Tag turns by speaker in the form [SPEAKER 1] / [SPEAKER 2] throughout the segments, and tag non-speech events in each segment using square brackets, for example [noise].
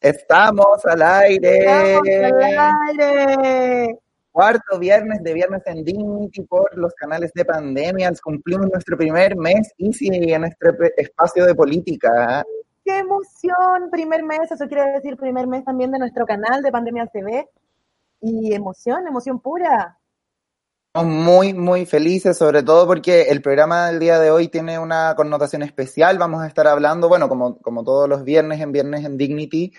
[SPEAKER 1] Estamos al aire.
[SPEAKER 2] Estamos al aire.
[SPEAKER 1] Cuarto viernes de Viernes en Dignity por los canales de pandemias. Cumplimos nuestro primer mes Easy en nuestro espacio de política.
[SPEAKER 2] ¡Qué emoción! Primer mes, eso quiere decir primer mes también de nuestro canal de Pandemias TV. Y emoción, emoción pura.
[SPEAKER 1] Muy, muy felices, sobre todo porque el programa del día de hoy tiene una connotación especial. Vamos a estar hablando, bueno, como, como todos los viernes en Viernes en Dignity,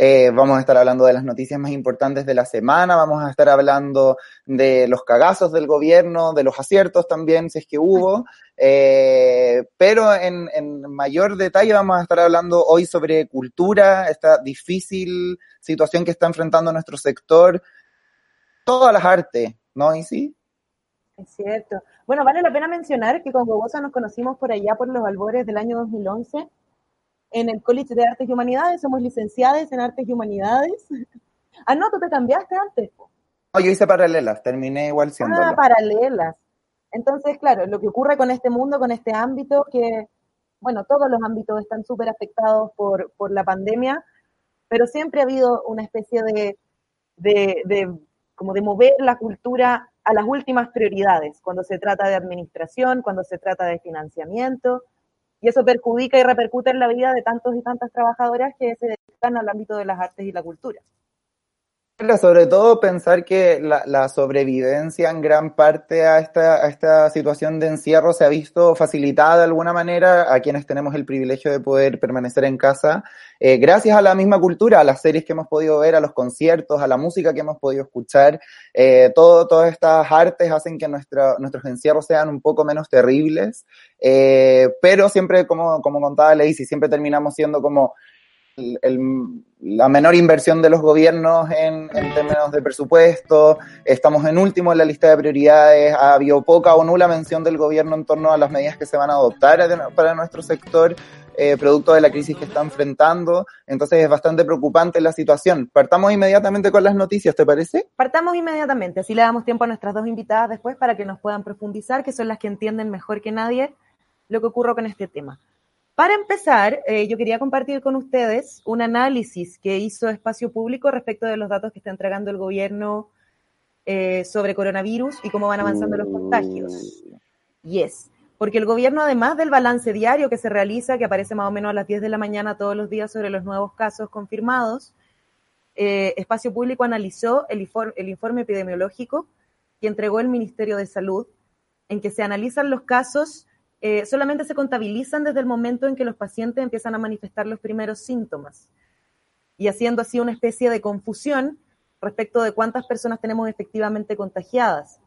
[SPEAKER 1] eh, vamos a estar hablando de las noticias más importantes de la semana, vamos a estar hablando de los cagazos del gobierno, de los aciertos también, si es que hubo, eh, pero en, mayor detalle vamos a estar hablando hoy sobre cultura, esta difícil situación que está enfrentando nuestro sector, todas las artes, ¿no? ¿Y sí?
[SPEAKER 2] Es cierto. Bueno, vale la pena mencionar que con Gogosa nos conocimos por allá por los albores del año 2011 en el College de Artes y Humanidades, somos licenciadas en Artes y Humanidades. [laughs] Ah, no, tú te cambiaste antes.
[SPEAKER 1] No, yo hice paralelas, terminé igual siendo.
[SPEAKER 2] Ah, paralelas. Entonces, claro, lo que ocurre con este mundo, con este ámbito, que, bueno, todos los ámbitos están súper afectados por, por la pandemia, pero siempre ha habido una especie de, de, de, como de mover la cultura a las últimas prioridades, cuando se trata de administración, cuando se trata de financiamiento, y eso perjudica y repercute en la vida de tantos y tantas trabajadoras que se dedican al ámbito de las artes y la cultura.
[SPEAKER 1] Sobre todo pensar que la, sobrevivencia en gran parte a esta, a esta situación de encierro se ha visto facilitada de alguna manera a quienes tenemos el privilegio de poder permanecer en casa, eh, gracias a la misma cultura, a las series que hemos podido ver, a los conciertos, a la música que hemos podido escuchar. Eh, todo, todas estas artes hacen que nuestra, nuestros encierros sean un poco menos terribles, eh, pero siempre, como, como contaba Lacey, siempre terminamos siendo como el, la menor inversión de los gobiernos en, en, términos de presupuesto, estamos en último en la lista de prioridades, ha habido poca o nula mención del gobierno en torno a las medidas que se van a adoptar para nuestro sector, eh, producto de la crisis que está enfrentando, entonces es bastante preocupante la situación. Partamos inmediatamente con las noticias, ¿te parece?
[SPEAKER 2] Partamos inmediatamente, así le damos tiempo a nuestras dos invitadas después para que nos puedan profundizar, que son las que entienden mejor que nadie lo que ocurre con este tema. Para empezar, eh, yo quería compartir con ustedes un análisis que hizo Espacio Público respecto de los datos que está entregando el gobierno eh, sobre coronavirus y cómo van avanzando los contagios. Yes, porque el gobierno, además del balance diario que se realiza, que aparece más o menos a las 10 de la mañana todos los días sobre los nuevos casos confirmados, eh, Espacio Público analizó el informe, el informe epidemiológico que entregó el Ministerio de Salud, en que se analizan los casos eh, solamente se contabilizan desde el momento en que los pacientes empiezan a manifestar los primeros síntomas y haciendo así una especie de confusión respecto de cuántas personas tenemos efectivamente contagiadas.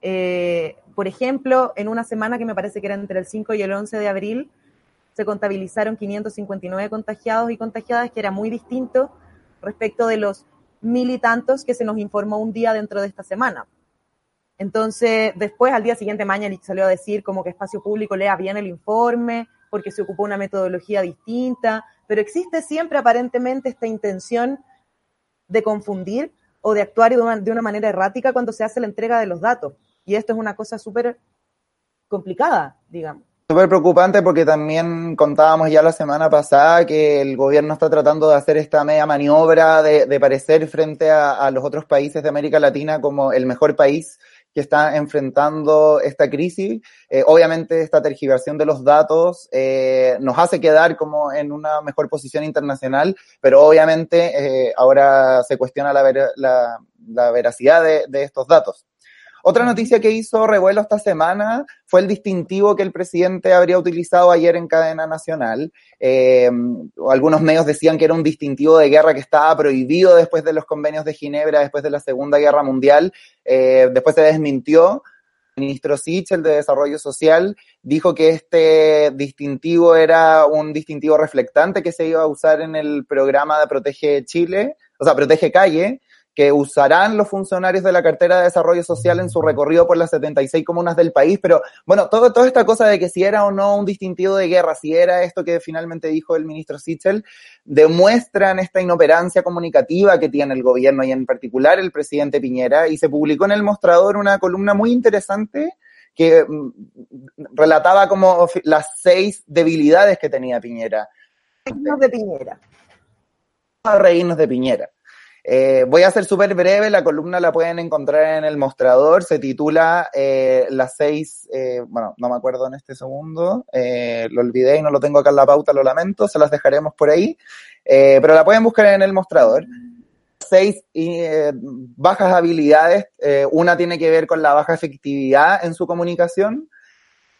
[SPEAKER 2] Eh, por ejemplo, en una semana que me parece que era entre el 5 y el 11 de abril, se contabilizaron 559 contagiados y contagiadas, que era muy distinto respecto de los mil y tantos que se nos informó un día dentro de esta semana. Entonces, después, al día siguiente, Mañalich salió a decir como que Espacio Público lea bien el informe, porque se ocupó una metodología distinta, pero existe siempre aparentemente esta intención de confundir o de actuar de una, manera errática cuando se hace la entrega de los datos. Y esto es una cosa súper complicada, digamos.
[SPEAKER 1] Súper preocupante porque también contábamos ya la semana pasada que el gobierno está tratando de hacer esta media maniobra de, parecer frente a, los otros países de América Latina como el mejor país que está enfrentando esta crisis. Eh, obviamente esta tergiversación de los datos eh, nos hace quedar como en una mejor posición internacional, pero obviamente eh, ahora se cuestiona la, ver la, la veracidad de, de estos datos. Otra noticia que hizo revuelo esta semana fue el distintivo que el presidente habría utilizado ayer en cadena nacional. Eh, algunos medios decían que era un distintivo de guerra que estaba prohibido después de los convenios de Ginebra, después de la Segunda Guerra Mundial. Eh, después se desmintió. ministro Sichel de Desarrollo Social dijo que este distintivo era un distintivo reflectante que se iba a usar en el programa de Protege Chile, o sea, Protege Calle, que usarán los funcionarios de la cartera de desarrollo social en su recorrido por las 76 comunas del país, pero bueno, todo, toda esta cosa de que si era o no un distintivo de guerra, si era esto que finalmente dijo el ministro Sichel, demuestran esta inoperancia comunicativa que tiene el gobierno y en particular el presidente Piñera, y se publicó en el mostrador una columna muy interesante que mm, relataba como las seis debilidades que tenía Piñera.
[SPEAKER 2] Reírnos de Piñera.
[SPEAKER 1] A reírnos de Piñera. Eh, voy a ser súper breve, la columna la pueden encontrar en el mostrador, se titula eh, Las seis, eh, bueno, no me acuerdo en este segundo, eh, lo olvidé y no lo tengo acá en la pauta, lo lamento, se las dejaremos por ahí, eh, pero la pueden buscar en el mostrador. Seis eh, bajas habilidades, una tiene que ver con la baja efectividad en su comunicación,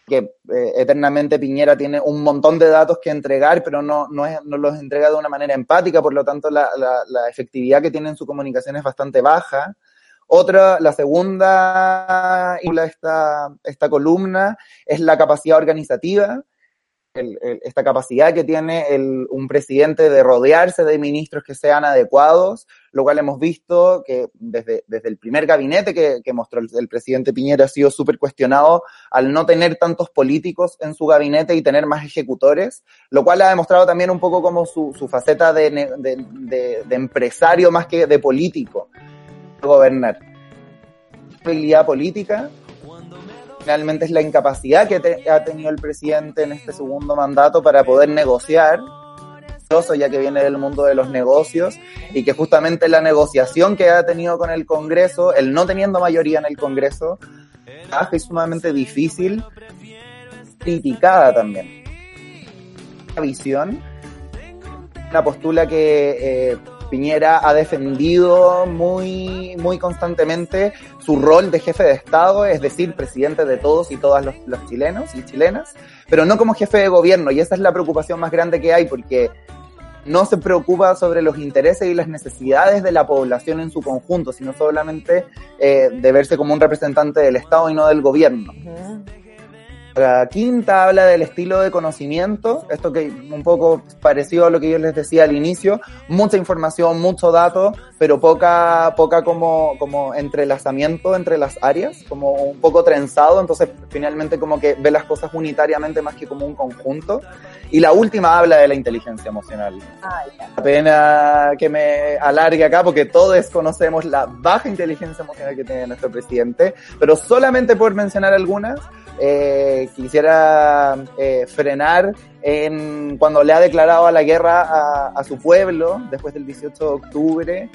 [SPEAKER 1] que eh, eternamente Piñera tiene un montón de datos que entregar, pero no, no, es, no los entrega de una manera empática, por lo tanto la, la, la, efectividad que tiene en su comunicación es bastante baja. Otra, la segunda esta, esta columna es la capacidad organizativa, esta capacidad que tiene el, un presidente de rodearse de ministros que sean adecuados, lo cual hemos visto que desde, desde el primer gabinete que, que mostró el, el, presidente Piñera ha sido súper cuestionado al no tener tantos políticos en su gabinete y tener más ejecutores, lo cual ha demostrado también un poco como su, su faceta de, de, de, de empresario más que de político, gobernar. Habilidad política, finalmente es la incapacidad que te, ha tenido el presidente en este segundo mandato para poder negociar, ya que viene del mundo de los negocios, y que justamente la negociación que ha tenido con el Congreso, el no teniendo mayoría en el Congreso, es sumamente difícil, criticada también. La visión, una postula que eh, Piñera ha defendido muy, muy constantemente su rol de jefe de Estado, es decir, presidente de todos y todas los, los, chilenos y chilenas, pero no como jefe de gobierno. Y esa es la preocupación más grande que hay, porque no se preocupa sobre los intereses y las necesidades de la población en su conjunto, sino solamente eh, de verse como un representante del Estado y no del gobierno. La quinta habla del estilo de conocimiento, esto que un poco parecido a lo que yo les decía al inicio, mucha información, mucho dato, pero poca, poca como, como entrelazamiento entre las áreas, como un poco trenzado, entonces finalmente como que ve las cosas unitariamente más que como un conjunto. Y la última habla de la inteligencia emocional.
[SPEAKER 2] Ay,
[SPEAKER 1] la pena que me alargue acá porque todos conocemos la baja inteligencia emocional que tiene nuestro presidente, pero solamente por mencionar algunas, eh, quisiera eh, frenar en cuando le ha declarado a la guerra a, a, su pueblo después del 18 de octubre.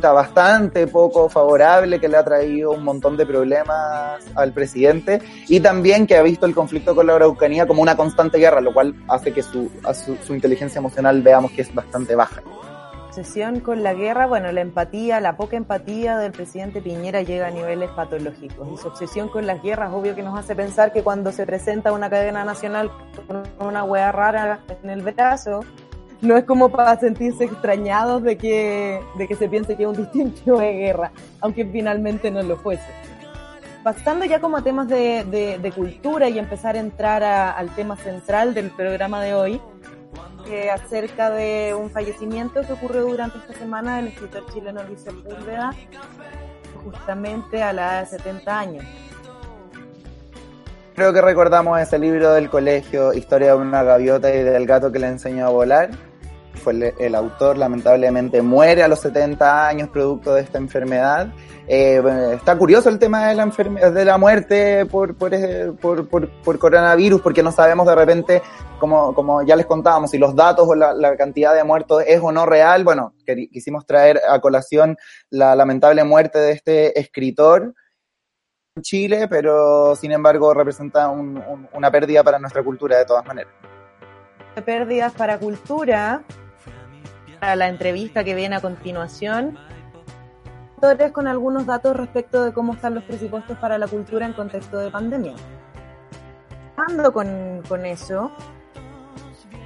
[SPEAKER 1] Bastante poco favorable que le ha traído un montón de problemas al presidente y también que ha visto el conflicto con la Araucanía como una constante guerra, lo cual hace que su, su, su inteligencia emocional veamos que es bastante baja
[SPEAKER 2] obsesión con la guerra, bueno, la empatía, la poca empatía del presidente Piñera llega a niveles patológicos. Y su obsesión con las guerras, obvio que nos hace pensar que cuando se presenta una cadena nacional con una hueá rara en el brazo, no es como para sentirse extrañados de que, de que se piense que es un distintivo de guerra, aunque finalmente no lo fuese. Pasando ya como a temas de, de, de cultura y empezar a entrar a, al tema central del programa de hoy, acerca de un fallecimiento que ocurrió durante esta semana del escritor chileno Luis Sepúlveda, justamente a la edad de 70 años.
[SPEAKER 1] Creo que recordamos ese libro del colegio, Historia de una gaviota y del gato que le enseñó a volar. Fue el, el autor, lamentablemente, muere a los 70 años producto de esta enfermedad. Eh, está curioso el tema de la, de la muerte por, por, por, por, por coronavirus, porque no sabemos de repente, como, como ya les contábamos, si los datos o la, la cantidad de muertos es o no real. Bueno, quisimos traer a colación la lamentable muerte de este escritor en Chile, pero sin embargo representa un, un, una pérdida para nuestra cultura de todas maneras.
[SPEAKER 2] Pérdidas para cultura, para la entrevista que viene a continuación con algunos datos respecto de cómo están los presupuestos para la cultura en contexto de pandemia. Ando con, con eso,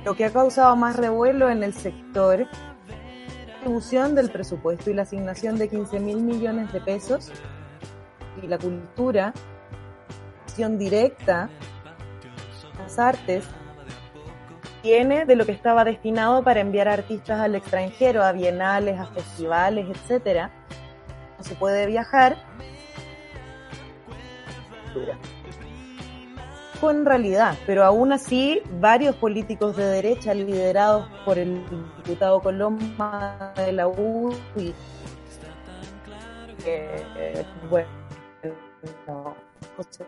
[SPEAKER 2] lo que ha causado más revuelo en el sector es la distribución del presupuesto y la asignación de 15 mil millones de pesos y la cultura inversión directa las artes viene de lo que estaba destinado para enviar artistas al extranjero, a bienales, a festivales, etcétera. No se puede viajar. Con realidad, pero aún así varios políticos de derecha liderados por el diputado Coloma de la UDI, que, eh, bueno,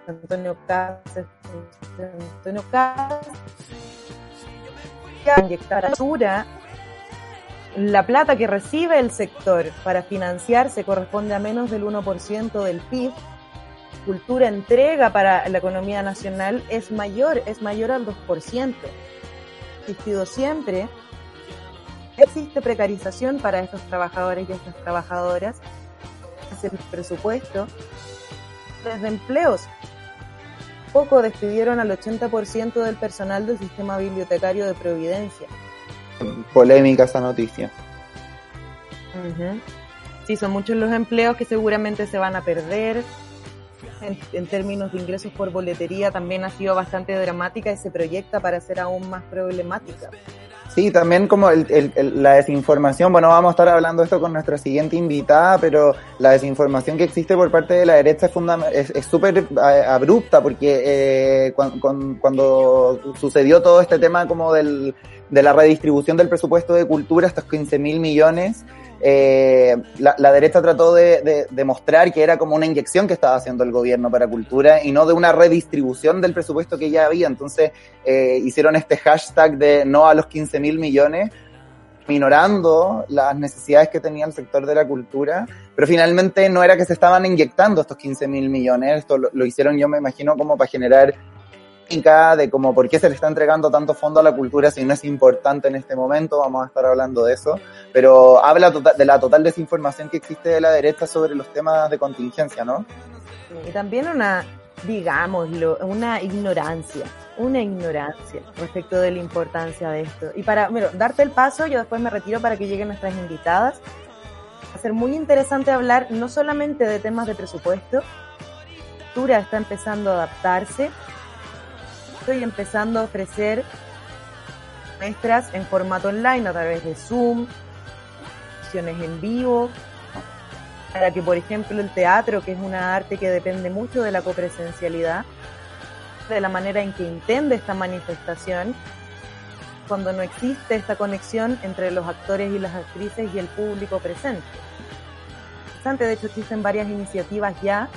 [SPEAKER 2] Antonio Cáceres, José Antonio Cáceres, inyectar basura, la plata que recibe el sector para financiarse corresponde a menos del 1% del PIB. Cultura entrega para la economía nacional es mayor, es mayor al 2%. Ha existido siempre. Existe precarización para estos trabajadores y estas trabajadoras. Es el presupuesto. Desde empleos poco despidieron al 80% del personal del sistema bibliotecario de Providencia.
[SPEAKER 1] Polémica esa noticia.
[SPEAKER 2] Uh Sí, son muchos los empleos que seguramente se van a perder. En, en, términos de ingresos por boletería también ha sido bastante dramática y se proyecta para ser aún más problemática.
[SPEAKER 1] Sí, también como el, el, la desinformación, bueno, vamos a estar hablando esto con nuestra siguiente invitada, pero la desinformación que existe por parte de la derecha es súper es abrupta, porque eh, cuando, cuando, sucedió todo este tema como del, de la redistribución del presupuesto de cultura, estos 15 mil millones, eh, la, derecha trató de, de, de, mostrar que era como una inyección que estaba haciendo el gobierno para cultura y no de una redistribución del presupuesto que ya había. Entonces eh, hicieron este hashtag de no a los 15 mil millones, minorando las necesidades que tenía el sector de la cultura, pero finalmente no era que se estaban inyectando estos 15 mil millones, esto lo hicieron yo me imagino como para generar de como por qué se le está entregando tanto fondo a la cultura si no es importante en este momento, vamos a estar hablando de eso, pero habla total, de la total desinformación que existe de la derecha sobre los temas de contingencia, ¿no?
[SPEAKER 2] Y también una, digámoslo, una ignorancia, una ignorancia respecto de la importancia de esto. Y para, bueno, darte el paso, yo después me retiro para que lleguen nuestras invitadas. Va a ser muy interesante hablar no solamente de temas de presupuesto, cultura está empezando a adaptarse, estoy empezando a ofrecer maestras en formato online a través de Zoom, sesiones en vivo, para que, por ejemplo, el teatro, que es una arte que depende mucho de la copresencialidad, de la manera en que entiende esta manifestación, cuando no existe esta conexión entre los actores y las actrices y el público presente. De hecho, existen varias iniciativas ya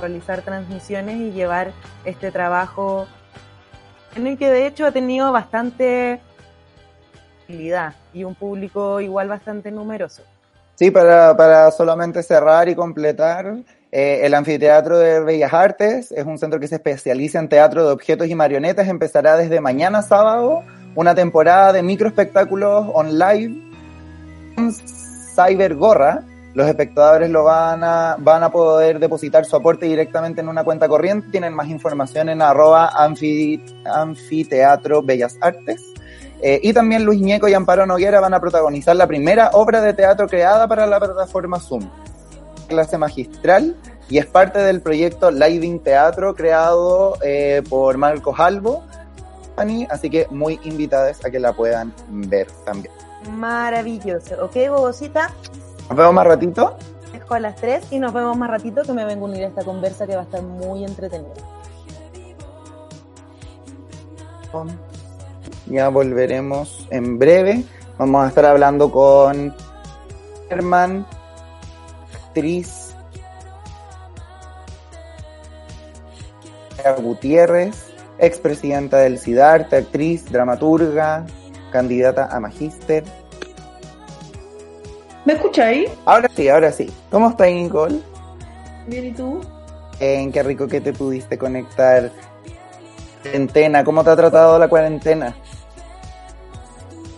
[SPEAKER 2] realizar transmisiones y llevar este trabajo en el que de hecho ha tenido bastante y un público igual bastante numeroso.
[SPEAKER 1] Sí, para, para solamente cerrar y completar, eh, el Anfiteatro de Bellas Artes es un centro que se especializa en teatro de objetos y marionetas. Empezará desde mañana sábado una temporada de microespectáculos online Cyber Gorra, los espectadores lo van a, van a poder depositar su aporte directamente en una cuenta corriente. Tienen más información en arroba anfiteatro Bellas Artes. Eh, y también Luis Ñeco y Amparo Noguera van a protagonizar la primera obra de teatro creada para la plataforma Zoom. Clase magistral y es parte del proyecto Living Teatro creado eh, por Marcos Albo. Así que muy invitadas a que la puedan ver también.
[SPEAKER 2] Maravilloso. Ok, Bobosita,
[SPEAKER 1] nos vemos más ratito.
[SPEAKER 2] Dejo a las 3 y nos vemos más ratito que me vengo a unir a esta conversa que va a estar muy entretenida.
[SPEAKER 1] Ya volveremos en breve. Vamos a estar hablando con Herman, actriz Gutiérrez, expresidenta del CIDARTE, actriz, dramaturga, candidata a magíster
[SPEAKER 3] ¿Me escucháis?
[SPEAKER 1] Ahora sí, ahora sí. ¿Cómo estás, Nicole?
[SPEAKER 3] Bien, ¿y tú?
[SPEAKER 1] Bien, qué rico que te pudiste conectar. Cuarentena, ¿cómo te ha tratado la cuarentena?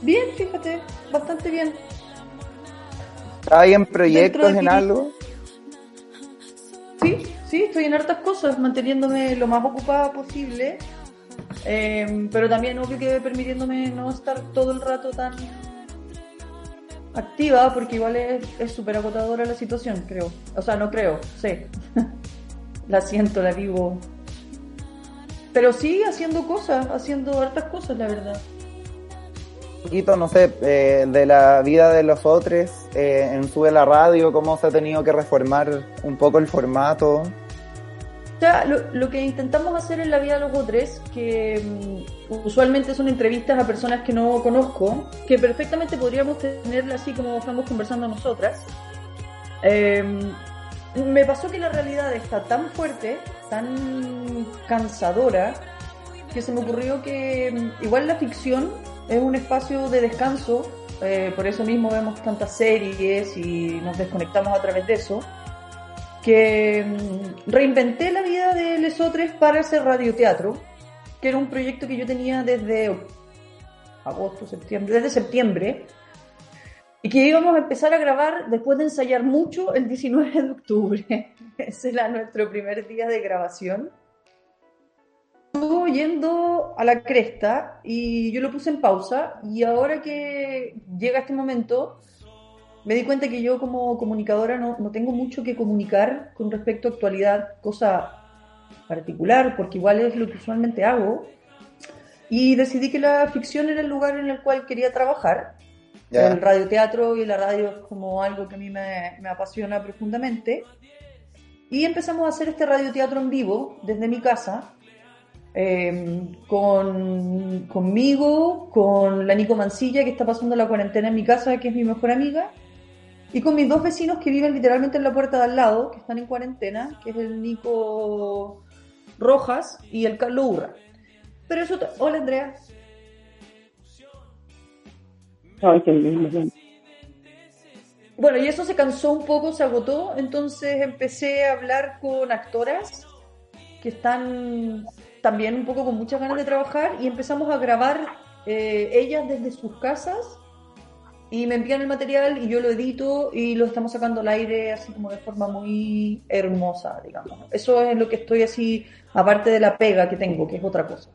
[SPEAKER 3] Bien, fíjate, bastante bien.
[SPEAKER 1] ¿Hay en proyectos, en algo?
[SPEAKER 3] Sí, sí, estoy en hartas cosas, manteniéndome lo más ocupada posible. Eh, pero también obvio que permitiéndome no estar todo el rato tan activa porque igual es súper agotadora la situación, creo. O sea, no creo, sé. [laughs] la siento, la vivo. Pero sí haciendo cosas, haciendo hartas cosas, la verdad.
[SPEAKER 1] Un poquito, no sé, eh, de la vida de los otros eh, en Sube la Radio, cómo se ha tenido que reformar un poco el formato.
[SPEAKER 3] O sea, lo, lo, que intentamos hacer en la vida de los otros, que um, usualmente son entrevistas a personas que no conozco, que perfectamente podríamos tenerla así como estamos conversando nosotras. Eh, me pasó que la realidad está tan fuerte, tan cansadora, que se me ocurrió que um, igual la ficción es un espacio de descanso, eh, por eso mismo vemos tantas series y nos desconectamos a través de eso que mm, reinventé la vida de Lesotres para hacer radioteatro, que era un proyecto que yo tenía desde agosto, septiembre, desde septiembre, y que íbamos a empezar a grabar después de ensayar mucho el 19 de octubre. [laughs] Ese era nuestro primer día de grabación. Estuvo yendo a la cresta y yo lo puse en pausa y ahora que llega este momento me di cuenta que yo como comunicadora no, no, tengo mucho que comunicar con respecto a actualidad, cosa particular, porque igual es lo que usualmente hago. Y decidí que la ficción era el lugar en el cual quería trabajar. Yeah. El radioteatro y la radio es como algo que a mí me, me apasiona profundamente. Y empezamos a hacer este radioteatro en vivo desde mi casa, eh, con, conmigo, con la Nico Mancilla, que está pasando la cuarentena en mi casa, que es mi mejor amiga, y con mis dos vecinos que viven literalmente en la puerta de al lado, que están en cuarentena, que es el Nico Rojas y el Carlos Urra. Pero eso... Hola, Andrea. Bueno, y eso se cansó un poco, se agotó, entonces empecé a hablar con actoras que están también un poco con muchas ganas de trabajar y empezamos a grabar eh, ellas desde sus casas y me envían el material y yo lo edito y lo estamos sacando al aire así como de forma muy hermosa, digamos. Eso es lo que estoy así, aparte de la pega que tengo, que es otra cosa.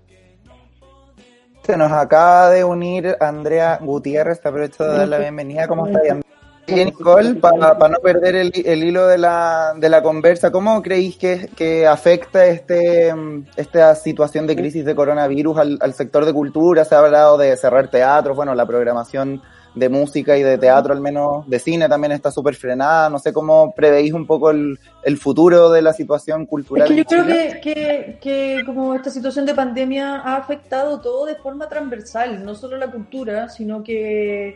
[SPEAKER 1] Se nos acaba de unir Andrea Gutiérrez, te aprovecho de dar la bienvenida. ¿Cómo estás? Bien, Nicole, para pa no perder el, el, hilo de la, de la conversa, ¿cómo creéis que, que afecta este, esta situación de crisis de coronavirus al, al sector de cultura? Se ha hablado de cerrar teatros, bueno, la programación de música y de teatro, al menos de cine, también está súper frenada. No sé cómo preveís un poco el, el, futuro de la situación cultural.
[SPEAKER 3] Es que yo creo que, que, que, como esta situación de pandemia ha afectado todo de forma transversal, no solo la cultura, sino que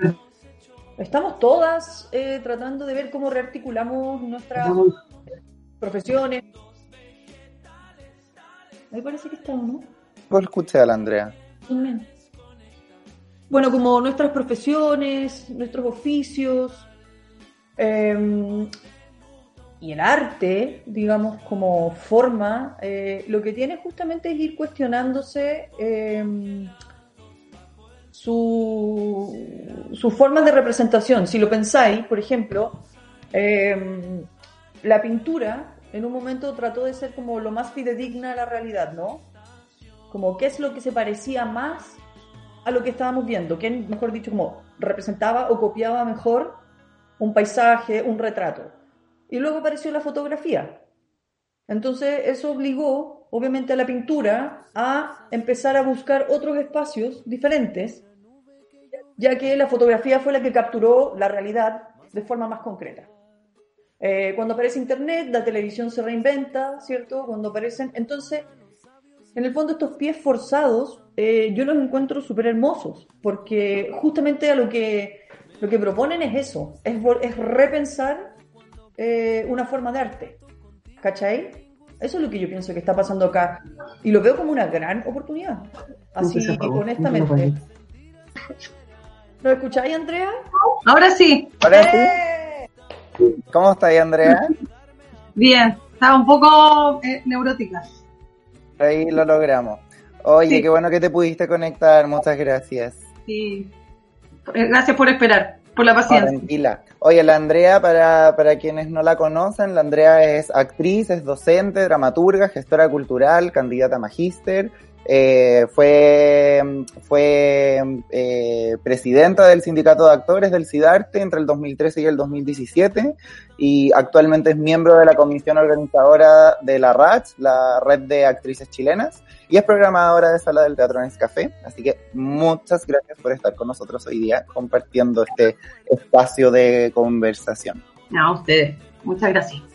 [SPEAKER 3] estamos todas eh, tratando de ver cómo rearticulamos nuestras profesiones. Ahí parece que estamos, ¿no?
[SPEAKER 1] Vos escuché a la Andrea.
[SPEAKER 3] Bien bueno, como nuestras profesiones, nuestros oficios eh, y el arte, digamos, como forma, eh, lo que tiene justamente es ir cuestionándose eh, su, su forma de representación. Si lo pensáis, por ejemplo, la pintura en un momento trató de ser como lo más fidedigna a la realidad, ¿no? Como qué es lo que se parecía más a lo que estábamos viendo, que mejor dicho, como representaba o copiaba mejor un paisaje, un retrato. Y luego apareció la fotografía. Entonces eso obligó, obviamente, a la pintura a empezar a buscar otros espacios diferentes, ya que la fotografía fue la que capturó la realidad de forma más concreta. Eh, cuando aparece Internet, la televisión se reinventa, ¿cierto? Cuando aparecen... Entonces, en el fondo estos pies forzados eh, yo los encuentro súper hermosos, porque justamente a lo que, lo que proponen es eso, es, es repensar eh, una forma de arte, ¿cachai? Eso es lo que yo pienso que está pasando acá y lo veo como una gran oportunidad, así honestamente. ¿Lo escucháis, Andrea?
[SPEAKER 4] Ahora sí.
[SPEAKER 1] Ahora sí. ¿Cómo estáis, Andrea?
[SPEAKER 4] Bien, estaba un poco eh, neurótica.
[SPEAKER 1] Ahí lo logramos. Oye, sí. qué bueno que te pudiste conectar, muchas gracias.
[SPEAKER 4] Sí, gracias por esperar, por la paciencia.
[SPEAKER 1] Tranquila. Oye, la Andrea, para, para quienes no la conocen, la Andrea es actriz, es docente, dramaturga, gestora cultural, candidata a magíster, Eh, fue fue eh, presidenta del Sindicato de Actores del CIDARTE entre el 2013 y el 2017 y actualmente es miembro de la comisión organizadora de la RACH, la Red de Actrices Chilenas, y es programadora de Sala del Teatro en. Así que muchas gracias por estar con nosotros hoy día compartiendo este espacio de conversación.
[SPEAKER 4] A ustedes. Muchas gracias.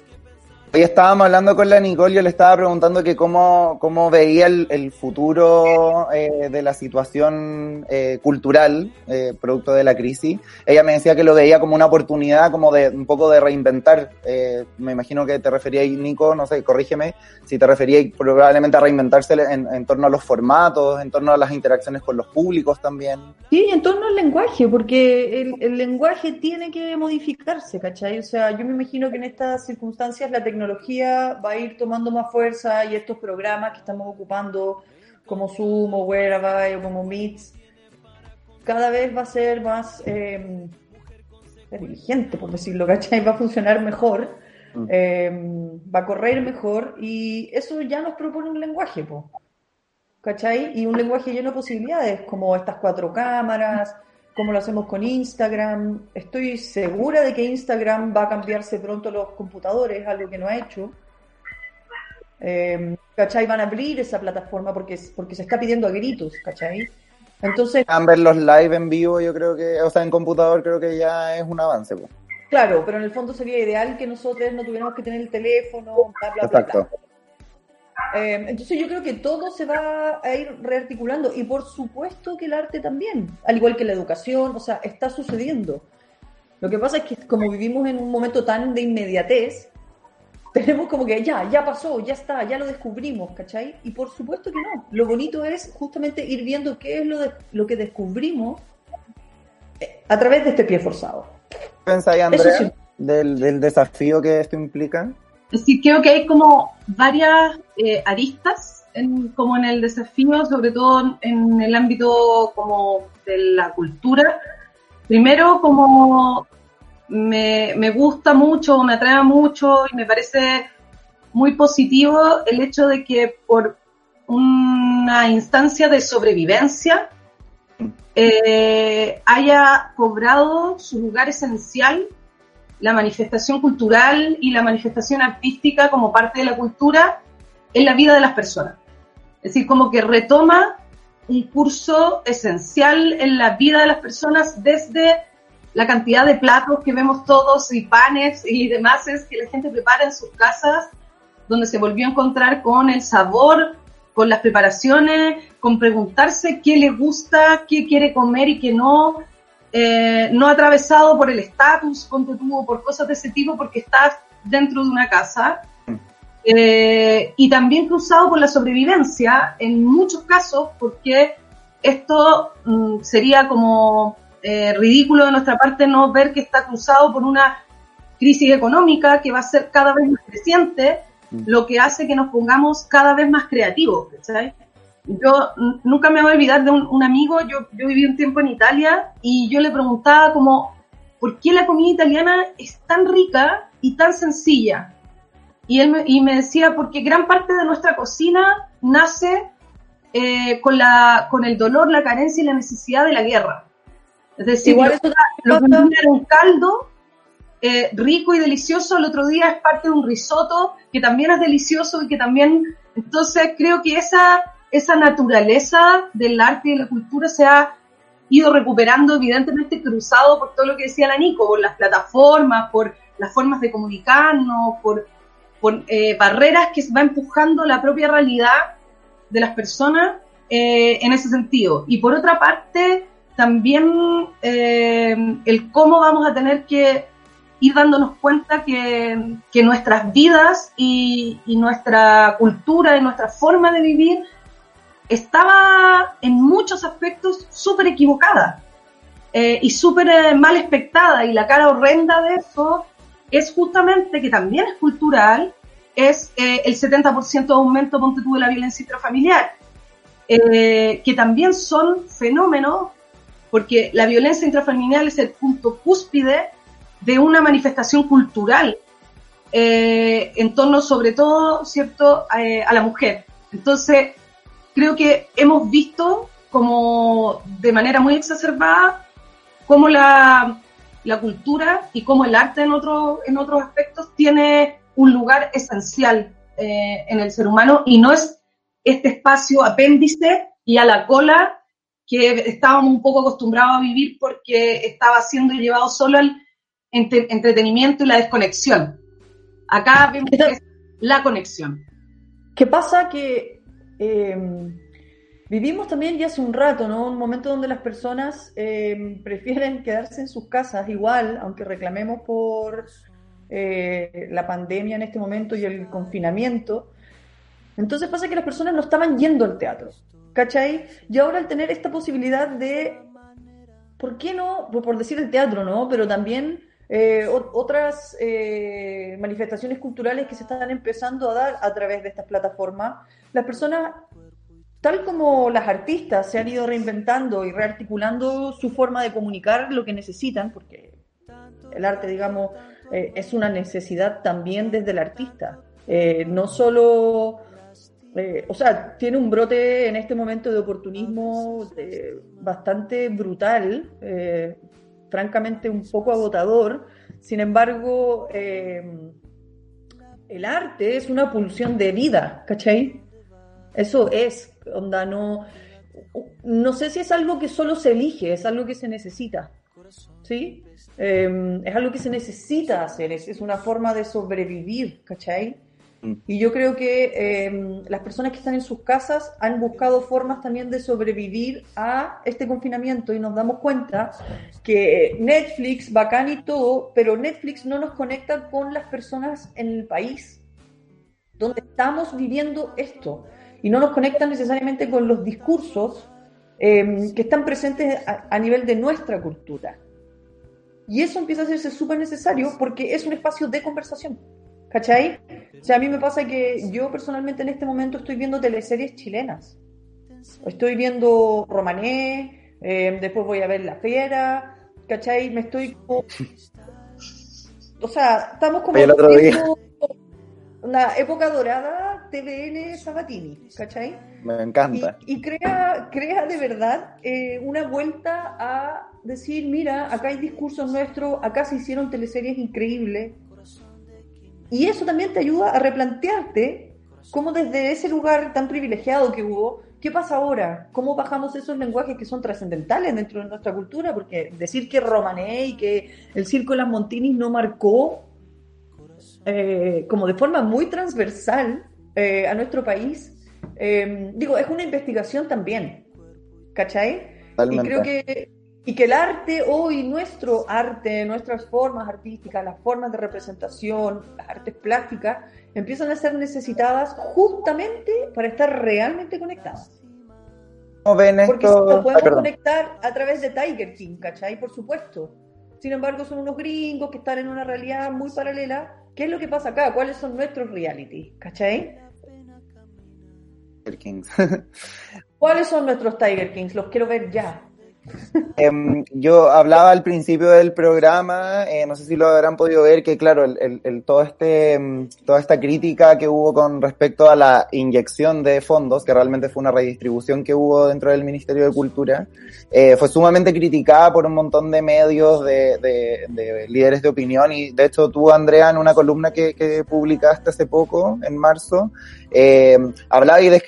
[SPEAKER 1] Hoy estábamos hablando con la Nicole, yo le estaba preguntando que cómo, cómo veía el, el futuro eh, de la situación eh, cultural, eh, producto de la crisis. Ella me decía que lo veía como una oportunidad, como de un poco de reinventar. Eh, me imagino que te referías, Nico, no sé, corrígeme, si te referías probablemente a reinventarse en, en torno a los formatos, en torno a las interacciones con los públicos también.
[SPEAKER 3] Sí, en torno al lenguaje, porque el, el lenguaje tiene que modificarse, ¿cachai? O sea, yo me imagino que en estas circunstancias la tecnología va a ir tomando más fuerza y estos programas que estamos ocupando como Zoom o Whereby o como Meets, cada vez va a ser más eh, inteligente, por decirlo, ¿cachai? Va a funcionar mejor,
[SPEAKER 1] Mm.
[SPEAKER 3] eh, va a correr mejor y eso ya nos propone un lenguaje, po, ¿cachai? Y un lenguaje lleno de posibilidades, como estas cuatro cámaras, como lo hacemos con Instagram. Estoy segura de que Instagram va a cambiarse pronto los computadores, algo que no ha hecho. Eh, ¿Cachai? Van a abrir esa plataforma porque, porque se está pidiendo a gritos, ¿cachai? Entonces,
[SPEAKER 1] A ver los live en vivo, yo creo que, o sea, en computador creo que ya es un avance. pues.
[SPEAKER 3] claro, pero en el fondo sería ideal que nosotros no tuviéramos que tener el teléfono, bla, bla, bla, bla. Eh, entonces yo creo que todo se va a ir rearticulando y por supuesto que el arte también, al igual que la educación, o sea, está sucediendo. Lo que pasa es que como vivimos en un momento tan de inmediatez, [laughs] tenemos como que ya, ya pasó, ya está, ya lo descubrimos, ¿cachai? Y por supuesto que no. Lo bonito es justamente ir viendo qué es lo, de- lo que descubrimos eh, a través de este pie forzado.
[SPEAKER 1] ¿Qué pensáis, Andrea,
[SPEAKER 3] sí.
[SPEAKER 1] del, del desafío que esto implica?
[SPEAKER 4] Es decir, creo que hay como varias eh, aristas en, como en el desafío, sobre todo en el ámbito como de la cultura. Primero, como me, gusta mucho, me atrae mucho y me parece muy positivo el hecho de que por una instancia de sobrevivencia eh, haya cobrado su lugar esencial la manifestación cultural y la manifestación artística como parte de la cultura en la vida de las personas. Es decir, como que retoma un curso esencial en la vida de las personas desde la cantidad de platos que vemos todos y panes y demás que la gente prepara en sus casas, donde se volvió a encontrar con el sabor, con las preparaciones, con preguntarse qué le gusta, qué quiere comer y qué no, eh, no atravesado por el estatus, ponte tú, por cosas de ese tipo, porque estás dentro de una casa. Eh, y también cruzado por la sobrevivencia, en muchos casos, porque esto mm, sería como eh, ridículo de nuestra parte no ver que está cruzado por una crisis económica que va a ser cada vez más creciente,
[SPEAKER 1] Mm.
[SPEAKER 4] lo que hace que nos pongamos cada vez más creativos, ¿sabes? Yo nunca me voy a olvidar de un, un amigo, yo, yo viví un tiempo en Italia y yo le preguntaba como, ¿por qué la comida italiana es tan rica y tan sencilla? Y él me, y me decía, porque gran parte de nuestra cocina nace eh, con, la, con el dolor, la carencia y la necesidad de la guerra. Es decir,
[SPEAKER 3] Igual
[SPEAKER 4] lo,
[SPEAKER 3] eso
[SPEAKER 4] lo que un día era un caldo eh, rico y delicioso, el otro día es parte de un risotto que también es delicioso y que también... Entonces creo que esa, esa naturaleza del arte y de la cultura se ha ido recuperando, evidentemente cruzado por todo lo que decía la Nico, por las plataformas, por las formas de comunicarnos, por, por eh, barreras que va empujando la propia realidad de las personas eh, en ese sentido. Y por otra parte, también eh, el cómo vamos a tener que ir dándonos cuenta que, nuestras vidas y, nuestra cultura y nuestra forma de vivir estaba en muchos aspectos súper equivocada eh, y súper eh, mal expectada y la cara horrenda de eso es justamente que también es cultural, es eh, el 70% de aumento, ponte tú, de la violencia intrafamiliar, eh, que también son fenómenos, porque la violencia intrafamiliar es el punto cúspide de una manifestación cultural eh, en torno sobre todo, ¿cierto?, a la mujer. Entonces, creo que hemos visto como de manera muy exacerbada cómo la, la cultura y cómo el arte en, otro, en otros aspectos tiene un lugar esencial eh, en el ser humano y no es este espacio apéndice y a la cola que estábamos un poco acostumbrados a vivir porque estaba siendo llevado solo al entretenimiento y la desconexión. Acá vemos la conexión.
[SPEAKER 3] ¿Qué pasa? Que eh, vivimos también ya hace un rato, ¿no? Un momento donde las personas eh, prefieren quedarse en sus casas igual, aunque reclamemos por eh, la pandemia en este momento y el confinamiento. Entonces pasa que las personas no estaban yendo al teatro, ¿cachai? Y ahora al tener esta posibilidad de, ¿por qué no? Por decir el teatro, ¿no? Pero también eh, otras eh, manifestaciones culturales que se están empezando a dar a través de estas plataformas, las personas, tal como las artistas, se han ido reinventando y rearticulando su forma de comunicar lo que necesitan, porque el arte, digamos, eh, es una necesidad también desde el artista. no solo, o sea, tiene un brote en este momento de oportunismo bastante brutal francamente un poco agotador. Sin embargo, eh, el arte es una pulsión de vida, ¿cachai? Eso es, onda, no, no sé si es algo que solo se elige, es algo que se necesita, ¿sí? Eh, es algo que se necesita hacer, es, es una forma de sobrevivir, ¿cachai? Mm. Y yo creo que em, las personas que están en sus casas han buscado formas también de sobrevivir a este confinamiento y nos damos cuenta que Netflix, bacán y todo, pero Netflix no nos conecta con las personas en el país donde estamos viviendo esto y no nos conecta necesariamente con los discursos em, que están presentes a nivel de nuestra cultura. Y eso empieza a hacerse súper necesario porque es un espacio de conversación. ¿Cachai? O sea, a mí me pasa que yo personalmente en este momento estoy viendo teleseries chilenas. Estoy viendo Romané, eh, después voy a ver La Fiera, ¿cachai? Me estoy... O sea, estamos como...
[SPEAKER 1] El otro día.
[SPEAKER 3] Una época dorada TVN Sabatini, ¿cachai?
[SPEAKER 1] Me encanta.
[SPEAKER 3] Y, crea, crea de verdad eh, una vuelta a decir, mira, acá hay discursos nuestros, acá se hicieron teleseries increíbles, y eso también te ayuda a replantearte cómo desde ese lugar tan privilegiado que hubo, ¿qué pasa ahora? ¿Cómo bajamos esos lenguajes que son trascendentales dentro de nuestra cultura? Porque decir que Romané y que el Circo de las Montinis no marcó eh, como de forma muy transversal eh, a nuestro país, eh, digo, es una investigación también, ¿cachai? Y creo que y que el arte hoy, nuestro arte, nuestras formas artísticas, las formas de representación, las artes plásticas, empiezan a ser necesitadas justamente para estar realmente conectadas.
[SPEAKER 1] ¿Cómo ven esto?
[SPEAKER 3] Porque se podemos conectar a través de Tiger King, ¿cachai? Por supuesto. Sin embargo, son unos gringos que están en una realidad muy paralela. ¿Qué es lo que pasa acá? ¿Cuáles son nuestros reality? ¿Cachai?
[SPEAKER 1] Tiger Kings. [laughs]
[SPEAKER 3] ¿Cuáles son nuestros Tiger Kings? Los quiero ver ya.
[SPEAKER 1] Em, yo hablaba al principio del programa, eh, no sé si lo habrán podido ver, que claro, el, todo este, em, toda esta crítica que hubo con respecto a la inyección de fondos, que realmente fue una redistribución que hubo dentro del Ministerio de Cultura, eh, fue sumamente criticada por un montón de medios, de, de, de, líderes de opinión, y de hecho tú, Andrea, en una columna que publicaste hace poco, en marzo, eh, hablaba de,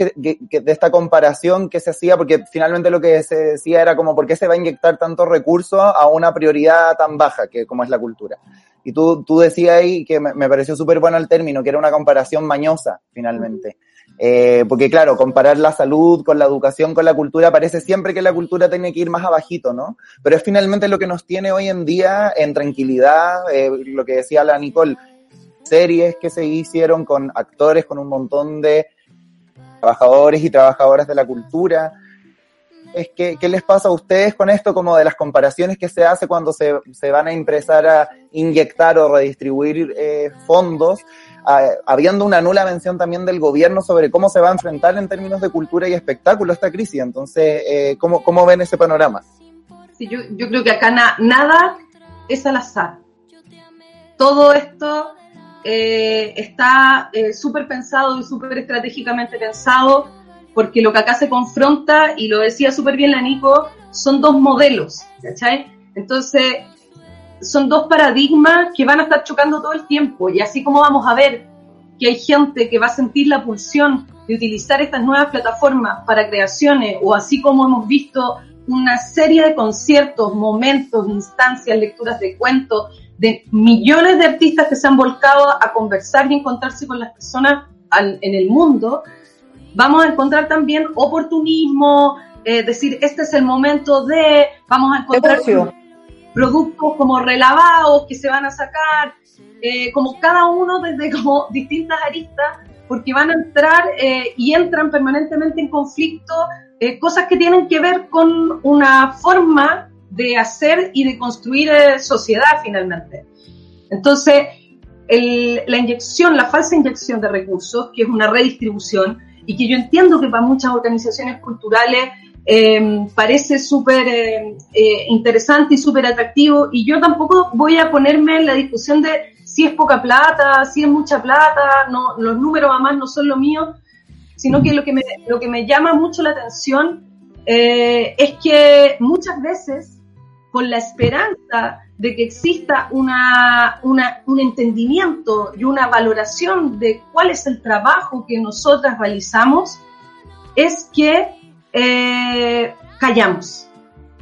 [SPEAKER 1] esta comparación que se hacía, porque finalmente lo que se decía era como, ¿por qué se va a inyectar tantos recursos a una prioridad tan baja que como es la cultura? Y tú, tú decías ahí que me, me pareció súper bueno el término, que era una comparación mañosa, finalmente. Eh, porque claro, comparar la salud con la educación, con la cultura, parece siempre que la cultura tiene que ir más abajito, ¿no? Pero es finalmente lo que nos tiene hoy en día en tranquilidad, eh, lo que decía la Nicole, series que se hicieron con actores, con un montón de trabajadores y trabajadoras de la cultura. Es que, ¿Qué les pasa a ustedes con esto, como de las comparaciones que se hace cuando se, se van a empezar a inyectar o redistribuir eh, fondos, habiendo una nula mención también del gobierno sobre cómo se va a enfrentar en términos de cultura y espectáculo esta crisis? Entonces, eh, ¿cómo, ¿cómo ven ese panorama?
[SPEAKER 4] Sí, yo, yo creo que acá na, nada es al azar. Todo esto eh, está eh, súper pensado y súper estratégicamente pensado porque lo que acá se confronta, y lo decía súper bien la Nico, son dos modelos, ¿cachai? Entonces, son dos paradigmas que van a estar chocando todo el tiempo, y así como vamos a ver que hay gente que va a sentir la pulsión de utilizar estas nuevas plataformas para creaciones, o así como hemos visto una serie de conciertos, momentos, instancias, lecturas de cuentos, de millones de artistas que se han volcado a conversar y encontrarse con las personas en el mundo, vamos a encontrar también oportunismo, eh, decir, este es el momento de, vamos a encontrar productos como relavados que se van a sacar, eh, como cada uno desde como distintas aristas, porque van a entrar eh, y entran permanentemente en conflicto cosas que tienen que ver con una forma de hacer y de construir sociedad finalmente. Entonces, la inyección, la falsa inyección de recursos, que es una redistribución, y que yo entiendo que para muchas organizaciones culturales eh, parece súper eh, eh, interesante y súper atractivo, y yo tampoco voy a ponerme en la discusión de si es poca plata, si es mucha plata, no, los números además no son lo mío, sino que lo que me, lo que me llama mucho la atención es que muchas veces, con la esperanza de que exista una, un entendimiento y una valoración de cuál es el trabajo que nosotras realizamos, es que eh, callamos.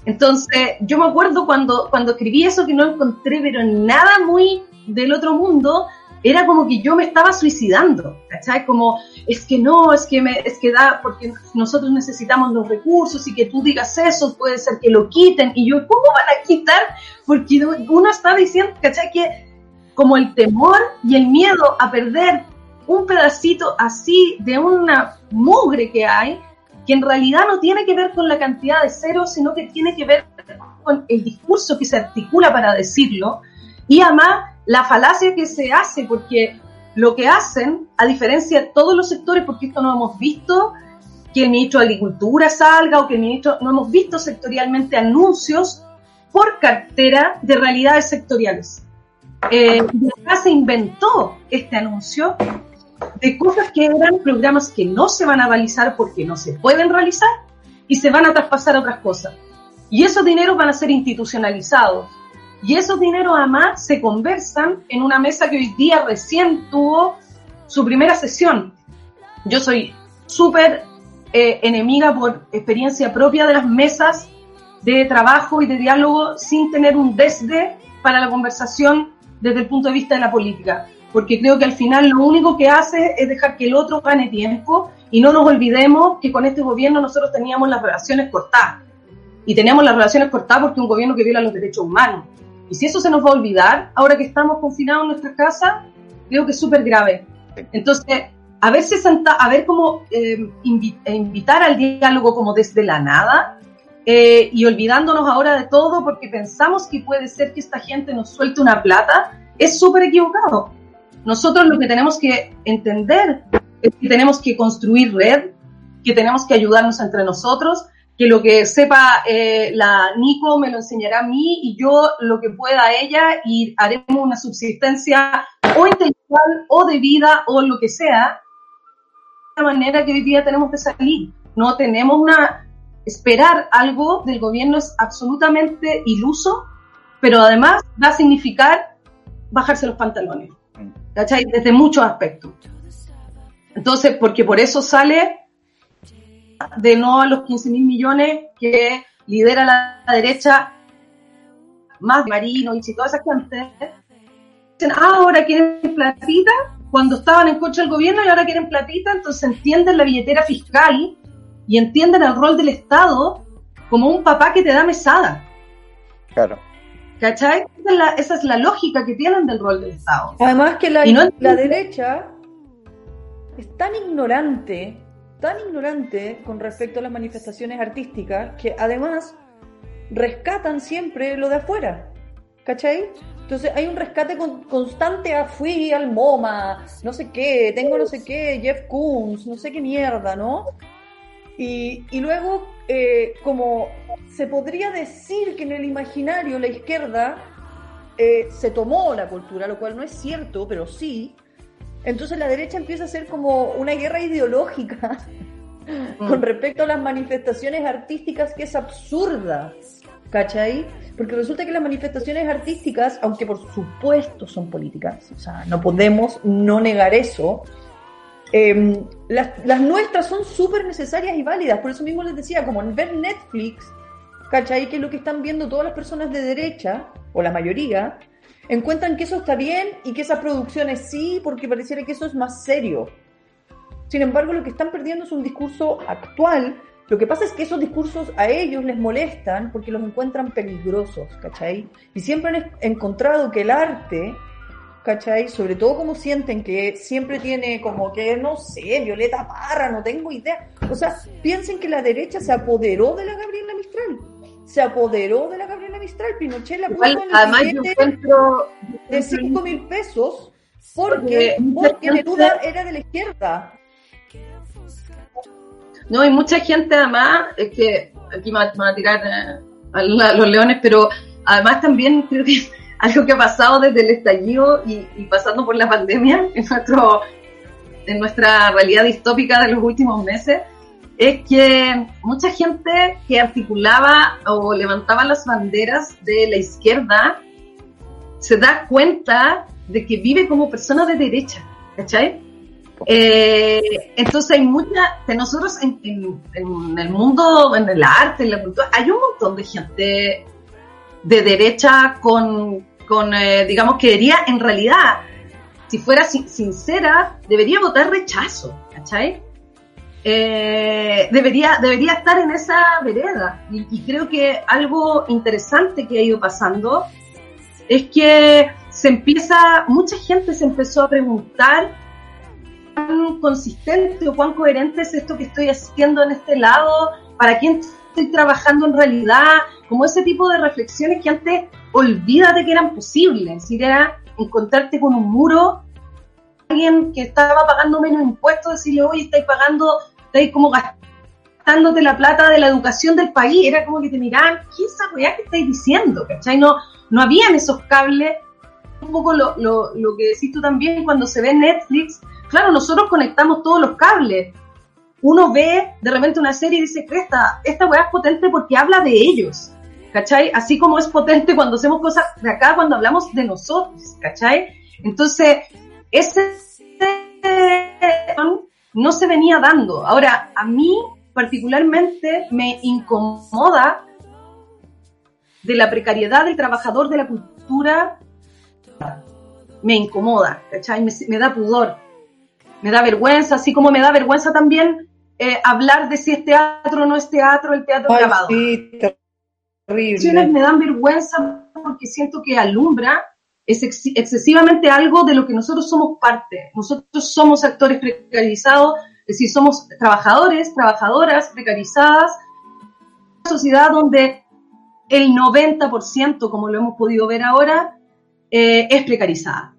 [SPEAKER 4] Entonces, yo me acuerdo cuando, cuando escribí eso que no encontré, pero nada muy del otro mundo, era como que yo me estaba suicidando, ¿cachai? Como, es que no, es que, me, es que da, porque nosotros necesitamos los recursos y que tú digas eso, puede ser que lo quiten. Y yo, ¿cómo van a quitar? Porque uno está diciendo, ¿cachai? Que como el temor y el miedo a perder un pedacito así de una mugre que hay, que en realidad no tiene que ver con la cantidad de ceros, sino que tiene que ver con el discurso que se articula para decirlo, y además la falacia que se hace, porque lo que hacen, a diferencia de todos los sectores, porque esto no hemos visto que el ministro de Agricultura salga o que el ministro, no hemos visto sectorialmente anuncios por cartera de realidades sectoriales. Eh, acá se inventó este anuncio de cosas que eran programas que no se van a realizar porque no se pueden realizar y se van a traspasar a otras cosas. Y esos dineros van a ser institucionalizados y esos dineros además se conversan en una mesa que hoy día recién tuvo su primera sesión. Yo soy súper eh, enemiga por experiencia propia de las mesas de trabajo y de diálogo sin tener un desde para la conversación desde el punto de vista de la política. Porque creo que al final lo único que hace es dejar que el otro gane tiempo y no nos olvidemos que con este gobierno nosotros teníamos las relaciones cortadas. Y teníamos las relaciones cortadas porque un gobierno que viola los derechos humanos y si eso se nos va a olvidar, ahora que estamos confinados en nuestra casa, creo que es súper grave. Entonces, a ver, a cómo eh, eh, invitar al diálogo como desde la nada eh, y olvidándonos ahora de todo porque pensamos que puede ser que esta gente nos suelte una plata, es súper equivocado. Nosotros lo que tenemos que entender es que tenemos que construir red, que tenemos que ayudarnos entre nosotros, que lo que sepa eh, la Nico me lo enseñará a mí y yo lo que pueda a ella y haremos una subsistencia o intelectual o de vida o lo que sea, la manera que hoy día tenemos que salir. No tenemos una... Esperar algo del gobierno es absolutamente iluso, pero además va a significar bajarse los pantalones, ¿cachai? Desde muchos aspectos. Entonces, porque por eso sale de no a los 15 mil millones que lidera la, derecha, más de Marino y toda esa gente, dicen, ah, ahora quieren platita, cuando estaban en coche del gobierno y ahora quieren platita, entonces entienden la billetera fiscal y entienden el rol del Estado como un papá que te da mesada.
[SPEAKER 1] Claro.
[SPEAKER 4] ¿Cachai? Esa es la, lógica que tienen del rol del Estado.
[SPEAKER 3] Además que la, la derecha es tan ignorante tan ignorante con respecto a las manifestaciones artísticas que además rescatan siempre lo de afuera. ¿Cachai? Entonces hay un rescate constante a fui al MoMA, no sé qué, tengo no sé qué, Jeff Koons, no sé qué mierda, ¿no? Y, y luego, eh, como se podría decir que en el imaginario la izquierda eh, se tomó la cultura, lo cual no es cierto, pero sí, entonces la derecha empieza a ser como una guerra ideológica mm. con respecto a las manifestaciones artísticas, que es absurda, ¿cachai? Porque resulta que las manifestaciones artísticas, aunque por supuesto son políticas, o sea, no podemos no negar eso, em, las, las, nuestras son súper necesarias y válidas. Por eso mismo les decía, como en ver Netflix, ¿cachai? Que es lo que están viendo todas las personas de derecha, o la mayoría, encuentran que eso está bien y que esas producciones sí, porque pareciera que eso es más serio. Sin embargo, lo que están perdiendo es un discurso actual. Lo que pasa es que esos discursos a ellos les molestan porque los encuentran peligrosos, ¿cachai? Y siempre han encontrado que el arte, ¿cachai? Sobre todo como sienten que siempre tiene como que, no sé, Violeta Parra, no tengo idea. O sea, piensen que la derecha se apoderó de la Gabriela Mistral se apoderó de la Gabriela Mistral. Pinochet la puso en encuentro, de 5 mil pesos porque, porque Neruda era de la izquierda.
[SPEAKER 4] No, hay mucha gente además, es que aquí me van a tirar eh, a los leones, pero además también creo que [laughs] algo que ha pasado desde el estallido y, y pasando por la pandemia en, nuestro, en nuestra realidad distópica de los últimos meses, es que mucha gente que articulaba o levantaba las banderas de la izquierda se da cuenta de que vive como persona de derecha, ¿cachai? Eh, entonces hay mucha, de nosotros en, el mundo, en el arte, en la cultura, hay un montón de gente de derecha con, con eh, digamos, que diría en realidad, si fuera sincera, debería votar rechazo, ¿cachai? Eh, debería, debería estar en esa vereda. Y, creo que algo interesante que ha ido pasando es que se empieza, mucha gente se empezó a preguntar cuán consistente o cuán coherente es esto que estoy haciendo en este lado, para quién estoy trabajando en realidad, como ese tipo de reflexiones que antes olvídate que eran posibles, si era encontrarte con un muro alguien que estaba pagando menos impuestos, decirle, oye, estáis pagando estáis como gastándote la plata de la educación del país, era como que te miraban, ¿qué es esa weá que estáis diciendo? ¿Cachai? No, no habían esos cables, un poco lo, lo, lo que decís tú también cuando se ve Netflix, claro, nosotros conectamos todos los cables, uno ve de repente una serie y dice, esta, esta weá es potente porque habla de ellos, ¿cachai? Así como es potente cuando hacemos cosas de acá, cuando hablamos de nosotros, ¿cachai? Entonces, ese no se venía dando. Ahora, a mí particularmente me incomoda de la precariedad del trabajador de la cultura, me incomoda, ¿cachai? Me, da pudor, me da vergüenza, así como me da vergüenza también eh, hablar de si es teatro o no es teatro, el teatro grabado. Sí, terrible. Me dan vergüenza porque siento que alumbra es excesivamente algo de lo que nosotros somos parte. Nosotros somos actores precarizados, es decir, somos trabajadores, trabajadoras precarizadas, una sociedad donde el 90%, como lo hemos podido ver ahora, eh, es precarizada.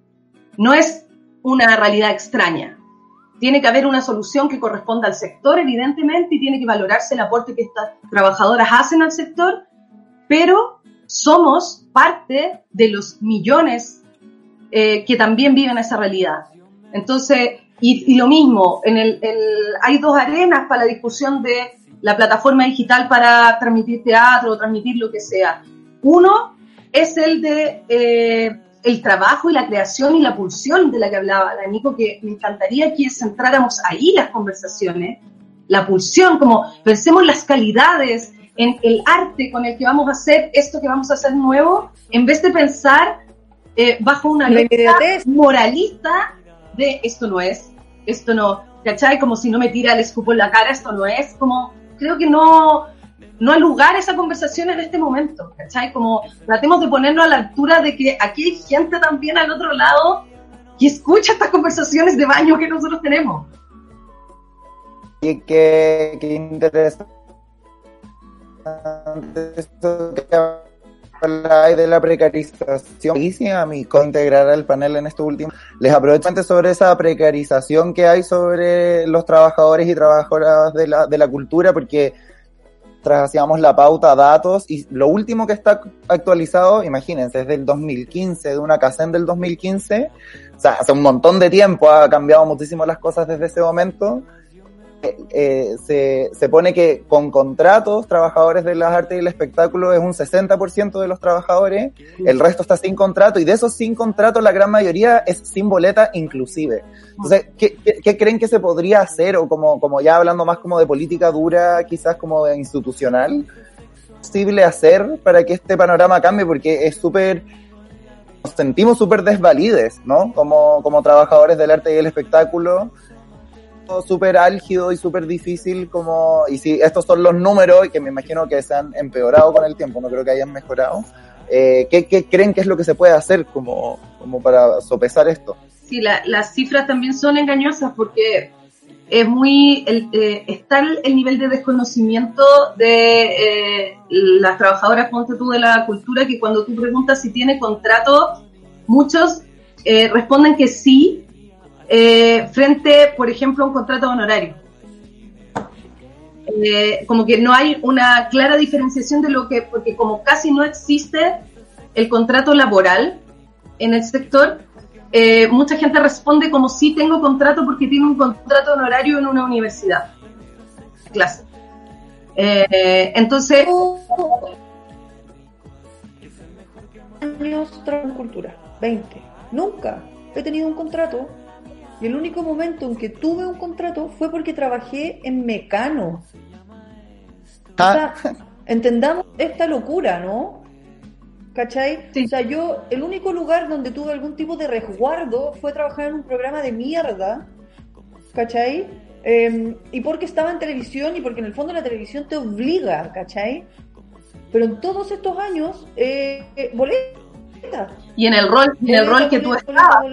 [SPEAKER 4] No es una realidad extraña. Tiene que haber una solución que corresponda al sector, evidentemente, y tiene que valorarse el aporte que estas trabajadoras hacen al sector, pero somos parte de los millones eh, que también viven esa realidad. Entonces, y, lo mismo, en el, hay dos arenas para la discusión de la plataforma digital para transmitir teatro o transmitir lo que sea. Uno es el de eh, el trabajo y la creación y la pulsión de la que hablaba la Nico, que me encantaría que centráramos ahí las conversaciones, la pulsión, como pensemos las calidades, en el arte con el que vamos a hacer esto que vamos a hacer nuevo, en vez de pensar eh, bajo una moralista de esto no es, esto no, ¿cachai? Como si no me tira el escupo en la cara, esto no es, como creo que no, no hay lugar esa conversación en este momento, ¿cachai? Como tratemos de ponernos a la altura de que aquí hay gente también al otro lado que escucha estas conversaciones de baño que nosotros tenemos.
[SPEAKER 1] Y qué, qué interesante de la precarización. A mi integrar al panel en esto último les aprovecho sobre esa precarización que hay sobre los trabajadores y trabajadoras de la, de la cultura porque hacíamos la pauta datos y lo último que está actualizado, imagínense, es del 2015, de una CACEN del 2015, o sea, hace un montón de tiempo ha cambiado muchísimo las cosas desde ese momento eh, se, se, pone que con contratos, trabajadores de las artes y el espectáculo es un 60% de los trabajadores, el resto está sin contrato y de esos sin contrato la gran mayoría es sin boleta inclusive. Entonces, ¿qué, qué, qué creen que se podría hacer o como, como ya hablando más como de política dura, quizás como de institucional, posible hacer para que este panorama cambie? Porque es súper nos sentimos súper desvalides, ¿no? Como, como trabajadores del arte y el espectáculo súper álgido y súper difícil como, y si estos son los números, que me imagino que se han empeorado con el tiempo, no creo que hayan mejorado, eh, ¿qué, ¿qué, creen que es lo que se puede hacer como, como para sopesar esto?
[SPEAKER 4] Sí, la, las cifras también son engañosas porque es muy, el, eh, está el, nivel de desconocimiento de eh, las trabajadoras ponte tú de la cultura que cuando tú preguntas si tiene contrato, muchos eh, responden que sí, eh, frente, por ejemplo, a un contrato honorario. Eh, como que no hay una clara diferenciación de lo que, porque como casi no existe el contrato laboral en el sector, eh, mucha gente responde como si tengo contrato porque tiene un contrato honorario en una universidad. Clase. Eh, entonces...
[SPEAKER 3] años cultura, 20. Nunca he tenido un contrato y el único momento en que tuve un contrato fue porque trabajé en Mecano. Ah. O sea, entendamos esta locura, ¿no? ¿Cachai? Sí. O sea, yo, el único lugar donde tuve algún tipo de resguardo fue trabajar en un programa de mierda, ¿cachai? Eh, y porque estaba en televisión y porque en el fondo la televisión te obliga, ¿cachai? Pero en todos estos años, eh, eh boleta.
[SPEAKER 4] Y en el rol, en el rol que tú estabas,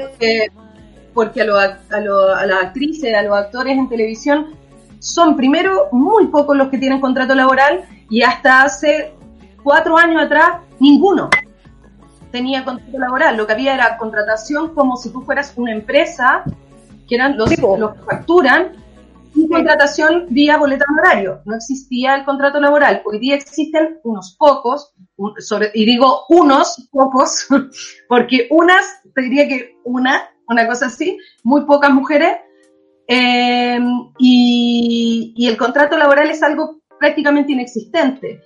[SPEAKER 4] porque a, lo, a, lo, a, las actrices, a los actores en televisión, son primero muy pocos los que tienen contrato laboral y hasta hace cuatro años atrás ninguno tenía contrato laboral. Lo que había era contratación como si tú fueras una empresa, que eran los, los que facturan, y contratación vía boleta honorario. No existía el contrato laboral. Hoy día existen unos pocos, un, sobre, y digo unos pocos, [laughs] porque unas, te diría que una una cosa así, muy pocas mujeres, eh, y, el contrato laboral es algo prácticamente inexistente.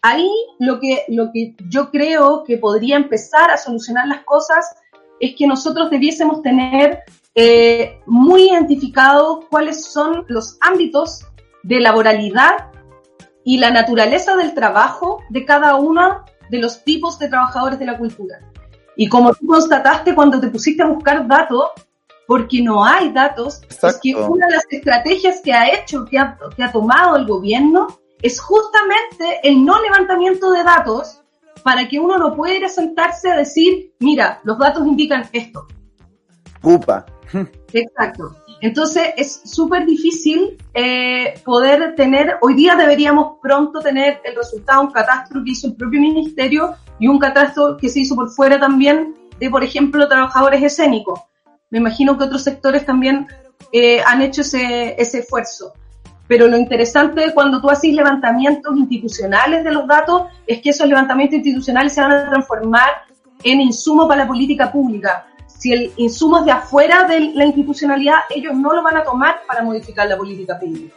[SPEAKER 4] Ahí lo que, lo que yo creo que podría empezar a solucionar las cosas es que nosotros debiésemos tener eh, muy identificados cuáles son los ámbitos de laboralidad y la naturaleza del trabajo de cada uno de los tipos de trabajadores de la cultura. Y como tú constataste cuando te pusiste a buscar datos, porque no hay datos, Exacto. es que una de las estrategias que ha hecho, que ha, que ha tomado el gobierno, es justamente el no levantamiento de datos para que uno no pueda ir a sentarse a decir, mira, los datos indican esto.
[SPEAKER 1] Upa.
[SPEAKER 4] Exacto. Entonces es súper difícil eh, poder tener, hoy día deberíamos pronto tener el resultado, un catastro que hizo el propio ministerio y un catastro que se hizo por fuera también de, por ejemplo, trabajadores escénicos. Me imagino que otros sectores también eh, han hecho ese, ese esfuerzo. Pero lo interesante cuando tú haces levantamientos institucionales de los datos es que esos levantamientos institucionales se van a transformar en insumo para la política pública si el insumo es de afuera de la institucionalidad, ellos no lo van a tomar para modificar la política pública.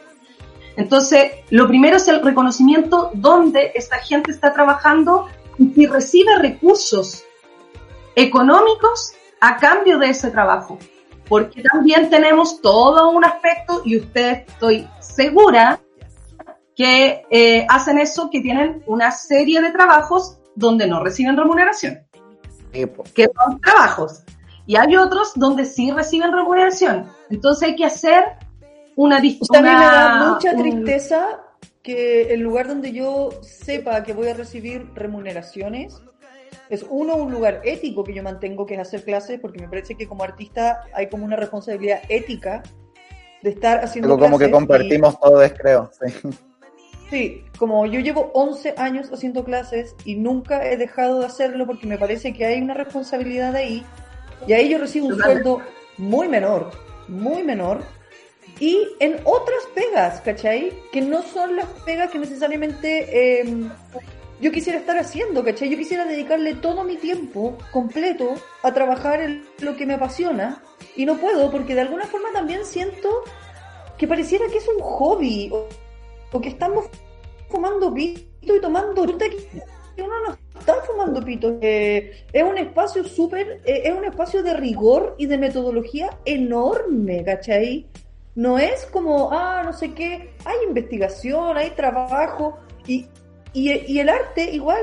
[SPEAKER 4] Entonces, lo primero es el reconocimiento dónde esta gente está trabajando y si recibe recursos económicos a cambio de ese trabajo. Porque también tenemos todo un aspecto, y usted estoy segura, que eh, hacen eso, que tienen una serie de trabajos donde no reciben remuneración. Que son trabajos y hay otros donde sí reciben remuneración. Entonces hay que hacer una discusión.
[SPEAKER 3] A mí me da mucha tristeza que el lugar donde yo sepa que voy a recibir remuneraciones es uno, un lugar ético que yo mantengo, que es hacer clases, porque me parece que como artista hay como una responsabilidad ética de estar haciendo
[SPEAKER 1] Algo como que compartimos y... todos, creo. Sí.
[SPEAKER 3] sí, como yo llevo 11 años haciendo clases y nunca he dejado de hacerlo porque me parece que hay una responsabilidad ahí y ahí yo recibo un sueldo muy menor, muy menor. Y en otras pegas, ¿cachai? Que no son las pegas que necesariamente eh, yo quisiera estar haciendo, ¿cachai? Yo quisiera dedicarle todo mi tiempo completo a trabajar en lo que me apasiona y no puedo porque de alguna forma también siento que pareciera que es un hobby o, que estamos fumando pito y tomando fruta que uno no está fumando pito. Eh, es un espacio súper, eh, es un espacio de rigor y de metodología enorme, ¿cachai? No es como, ah, no sé qué, hay investigación, hay trabajo y, y, y el arte igual,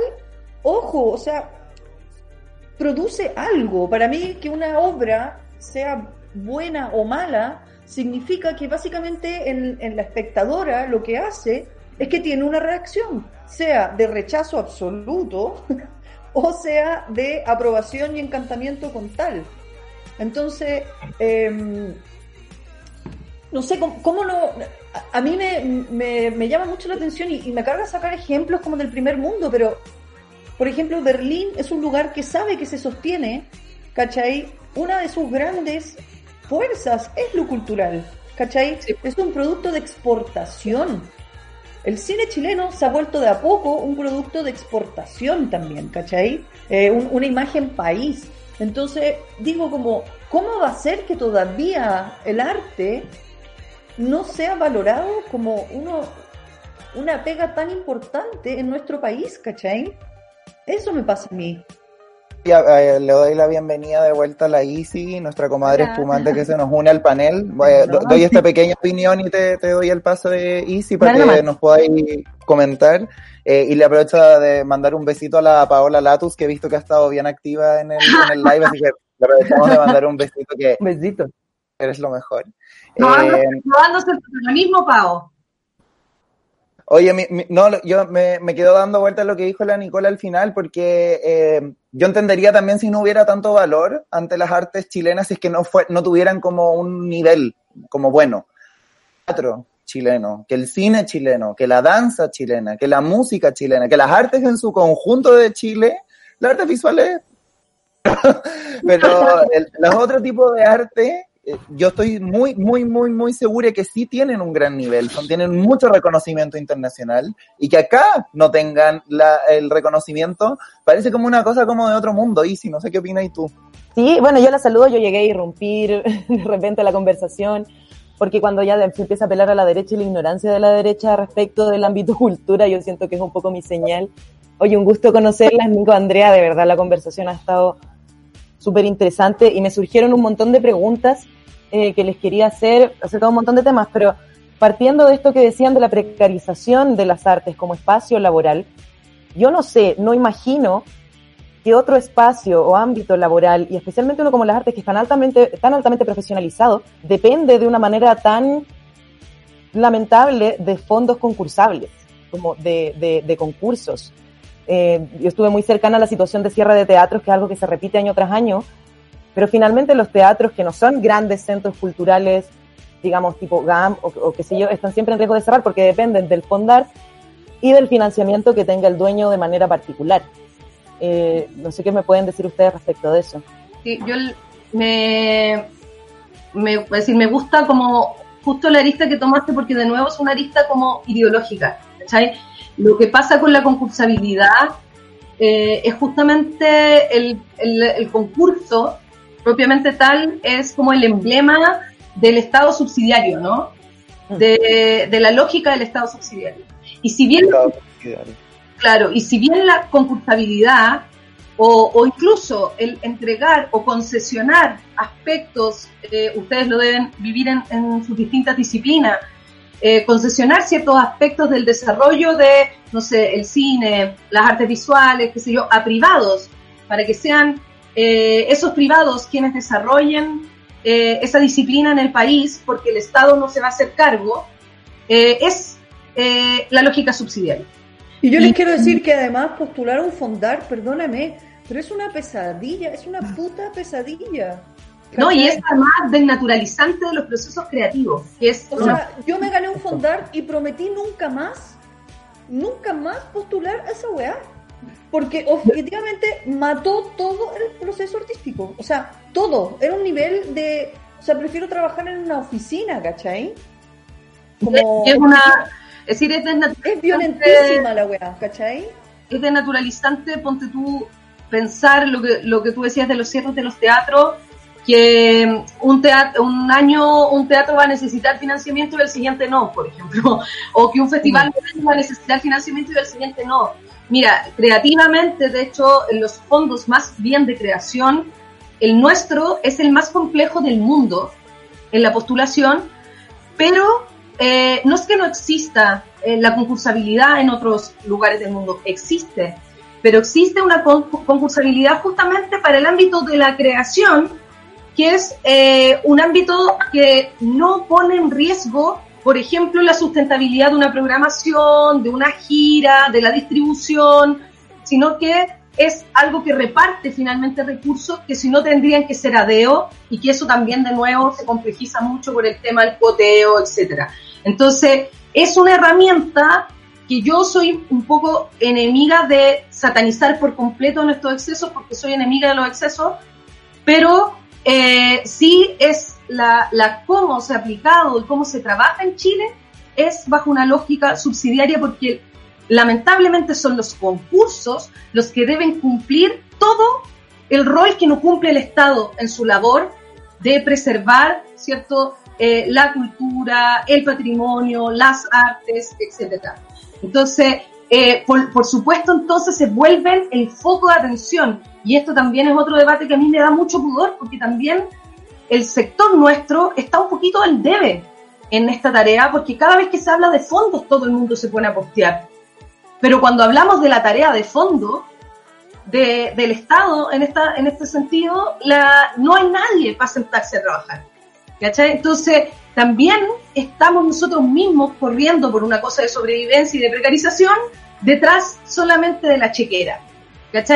[SPEAKER 3] ojo, o sea, produce algo. Para mí que una obra sea buena o mala, significa que básicamente en, la espectadora lo que hace es que tiene una reacción, sea de rechazo absoluto [laughs] o sea de aprobación y encantamiento con tal. Entonces, em, no sé, ¿cómo, no? A, mí me, me, llama mucho la atención y, y, me carga sacar ejemplos como del primer mundo, pero, por ejemplo, Berlín es un lugar que sabe que se sostiene, ¿cachai? Una de sus grandes fuerzas es lo cultural, ¿cachai? Es un producto de exportación. El cine chileno se ha vuelto de a poco un producto de exportación también, ¿cachai? Eh, una imagen país. Entonces, digo como, ¿cómo va a ser que todavía el arte no sea valorado como una pega tan importante en nuestro país, ¿cachai? Eso me pasa a mí.
[SPEAKER 1] Eh, le doy la bienvenida de vuelta a la Easy, nuestra comadre espumante que se nos une al panel. doy esta pequeña opinión y te, doy el paso de Easy para que nos podáis comentar. Eh, y le aprovecho de mandar un besito a la Paola Latus, que he visto que ha estado bien activa en el, live, así que le aprovechamos de mandar un besito que... [laughs]
[SPEAKER 2] besito.
[SPEAKER 1] Eres lo mejor.
[SPEAKER 4] No, eh, el protagonismo, Pao.
[SPEAKER 1] Oye, no, yo me, me, quedo dando vuelta a lo que dijo la Nicola al final, porque eh, yo entendería también si no hubiera tanto valor ante las artes chilenas, si es que no, fue, no tuvieran como un nivel como bueno. Teatro chileno, que el cine chileno, que la danza chilena, que la música chilena, que las artes en su conjunto de Chile, las artes visuales, [laughs] pero el, los otros tipos de arte yo estoy muy, muy, muy, muy segura que sí tienen un gran nivel, son, tienen mucho reconocimiento internacional y que acá no tengan el reconocimiento, parece como una cosa como de otro mundo. Y si no sé qué opinas tú.
[SPEAKER 2] Sí, bueno, yo la saludo, yo llegué a irrumpir [laughs] de repente la conversación, porque cuando ya se empieza a apelar a la derecha y la ignorancia de la derecha respecto del ámbito cultura, yo siento que es un poco mi señal. Oye, un gusto conocerla, Nico Andrea, de verdad la conversación ha estado súper interesante y me surgieron un montón de preguntas eh, que les quería hacer acerca de un montón de temas, pero partiendo de esto que decían de la precarización de las artes como espacio laboral, yo no sé, no imagino que otro espacio o ámbito laboral, y especialmente uno como las artes que están altamente, tan altamente profesionalizado, depende de una manera tan lamentable de fondos concursables, como de, de concursos. Eh, yo estuve muy cercana a la situación de cierre de teatros, que es algo que se repite año tras año, pero finalmente los teatros que no son grandes centros culturales, digamos tipo GAM o, qué sé yo, están siempre en riesgo de cerrar porque dependen del fondar y del financiamiento que tenga el dueño de manera particular. Eh, no sé qué me pueden decir ustedes respecto de eso.
[SPEAKER 4] Sí, yo me, me, decir, me gusta como justo la arista que tomaste porque de nuevo es una arista como ideológica. ¿sabes? Lo que pasa con la concursabilidad eh, es justamente el, concurso propiamente tal, es como el emblema del Estado subsidiario, ¿no? De, la lógica del Estado subsidiario. Y si bien, claro, y si bien la concursabilidad o, incluso el entregar o concesionar aspectos, eh, ustedes lo deben vivir en, en sus distintas disciplinas, eh, concesionar ciertos aspectos del desarrollo de, no sé, el cine, las artes visuales, qué sé yo, a privados, para que sean eh, esos privados quienes desarrollen eh, esa disciplina en el país, porque el Estado no se va a hacer cargo, es la lógica subsidiaria.
[SPEAKER 3] Y yo les quiero decir que además postular un fondar, perdóname, pero es una pesadilla, es una puta pesadilla.
[SPEAKER 4] No, y es además desnaturalizante de los procesos creativos. es,
[SPEAKER 3] o sea, yo me gané un fondar y prometí nunca más, nunca más postular a esa weá. Porque objetivamente mató todo el proceso artístico. O sea, todo. Era un nivel de. O sea, prefiero trabajar en una oficina, ¿cachai?
[SPEAKER 4] Como, es una. Es decir, es,
[SPEAKER 3] es violentísima la weá, ¿cachai?
[SPEAKER 4] Es desnaturalizante, ponte tú, pensar lo que, lo que tú decías de los cierres de los teatros que un, teatro, un año un teatro va a necesitar financiamiento y el siguiente no, por ejemplo, [laughs] o que un festival mm. va a necesitar financiamiento y el siguiente no. Mira, creativamente, de hecho, en los fondos más bien de creación, el nuestro es el más complejo del mundo en la postulación, pero eh, no es que no exista eh, la concursabilidad en otros lugares del mundo, existe, pero existe una concursabilidad justamente para el ámbito de la creación que es eh, un ámbito que no pone en riesgo, por ejemplo, la sustentabilidad de una programación, de una gira, de la distribución, sino que es algo que reparte finalmente recursos que si no tendrían que ser adeo y que eso también de nuevo se complejiza mucho por el tema del poteo, etcétera. Entonces, es una herramienta que yo soy un poco enemiga de satanizar por completo nuestros excesos, porque soy enemiga de los excesos, pero eh, sí es la, la cómo se ha aplicado y cómo se trabaja en Chile es bajo una lógica subsidiaria porque lamentablemente son los concursos los que deben cumplir todo el rol que no cumple el Estado en su labor de preservar, ¿cierto?, eh, la cultura, el patrimonio, las artes, etcétera. Entonces, eh, por, por, supuesto, entonces se vuelven el foco de atención. Y esto también es otro debate que a mí me da mucho pudor, porque también el sector nuestro está un poquito al debe en esta tarea, porque cada vez que se habla de fondos todo el mundo se pone a postear. Pero cuando hablamos de la tarea de fondo de, del Estado en, esta, en este sentido, no hay nadie para sentarse a trabajar. ¿cachai? Entonces, también estamos nosotros mismos corriendo por una cosa de sobrevivencia y de precarización detrás solamente de la chequera.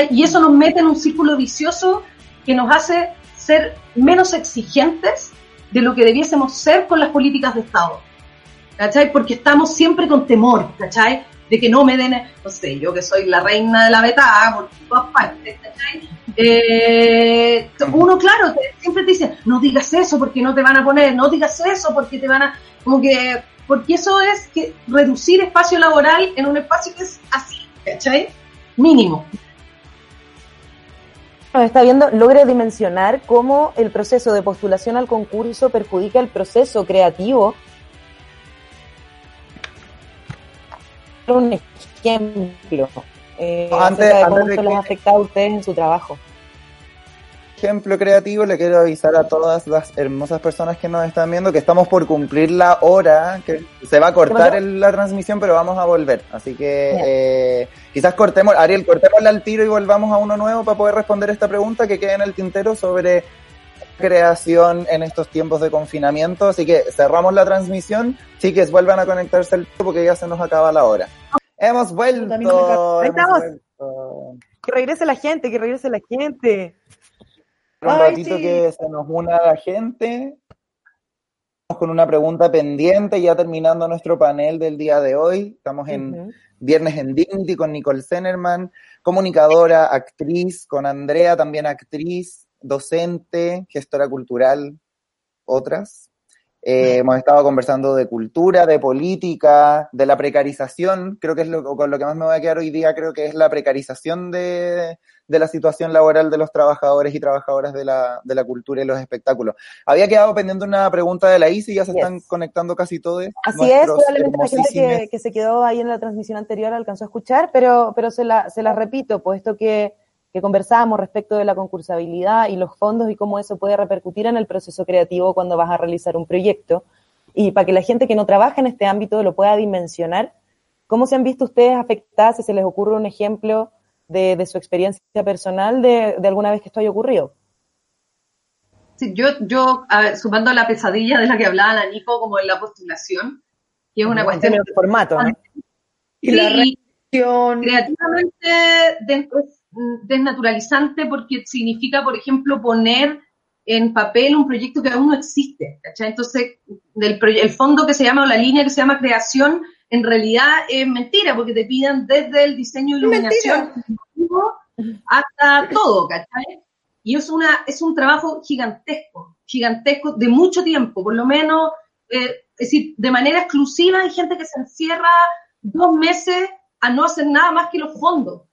[SPEAKER 4] Y eso nos mete en un círculo vicioso que nos hace ser menos exigentes de lo que debiésemos ser con las políticas de Estado. ¿Cachai? Porque estamos siempre con temor, ¿cachai? De que no me den, no sé, yo que soy la reina de la beta, por todas partes, ¿cachai? Eh, uno, claro, siempre te dice, no digas eso porque no te van a poner, no digas eso porque te van a, como que, porque eso es que reducir espacio laboral en un espacio que es así, ¿cachai? Mínimo.
[SPEAKER 2] Nos está viendo, logre dimensionar cómo el proceso de postulación al concurso perjudica el proceso creativo. Un ejemplo eh, antes, de cómo les afecta a ustedes en su trabajo.
[SPEAKER 1] Ejemplo creativo, le quiero avisar a todas las hermosas personas que nos están viendo que estamos por cumplir la hora, que se va a cortar la transmisión, pero vamos a volver. Así que eh, quizás cortemos, Ariel, cortemos al tiro y volvamos a uno nuevo para poder responder esta pregunta que queda en el tintero sobre creación en estos tiempos de confinamiento. Así que cerramos la transmisión. Chiques, vuelvan a conectarse al porque ya se nos acaba la hora. Hemos vuelto.
[SPEAKER 2] Ahí estamos. Que regrese la gente, que regrese la gente.
[SPEAKER 1] Un ratito que se nos una la gente. Con una pregunta pendiente, ya terminando nuestro panel del día de hoy. Estamos en Viernes en Dignity con Nicole Zenerman, comunicadora, actriz, con Andrea, también actriz, docente, gestora cultural, otras. Eh, hemos estado conversando de cultura, de política, de la precarización, creo que es lo, con lo que más me voy a quedar hoy día, creo que es la precarización de, la situación laboral de los trabajadores y trabajadoras de la, de la cultura y los espectáculos. Había quedado pendiente una pregunta de la ICI, ya se están conectando casi todos.
[SPEAKER 2] Así es, probablemente la gente que, se quedó ahí en la transmisión anterior alcanzó a escuchar, pero, pero se, la, se la repito, puesto que que conversábamos respecto de la concursabilidad y los fondos y cómo eso puede repercutir en el proceso creativo cuando vas a realizar un proyecto. Y para que la gente que no trabaja en este ámbito lo pueda dimensionar, ¿cómo se han visto ustedes afectadas, si se les ocurre un ejemplo de, su experiencia personal de, alguna vez que esto haya ocurrido?
[SPEAKER 4] Sí, yo, yo sumando a la pesadilla de la que hablaba la Nico, como en la postulación, que es una cuestión...
[SPEAKER 2] de formato, ¿no?
[SPEAKER 4] Y la reacción... Creativamente, dentro desnaturalizante porque significa, por ejemplo, poner en papel un proyecto que aún no existe. Entonces, del el fondo que se llama, o la línea que se llama creación, en realidad es mentira, porque te piden desde el diseño y iluminación hasta todo, ¿cachai? Y es, una, es un trabajo gigantesco, gigantesco, de mucho tiempo, por lo menos, eh, es decir, de manera exclusiva hay gente que se encierra dos meses a no hacer nada más que los fondos.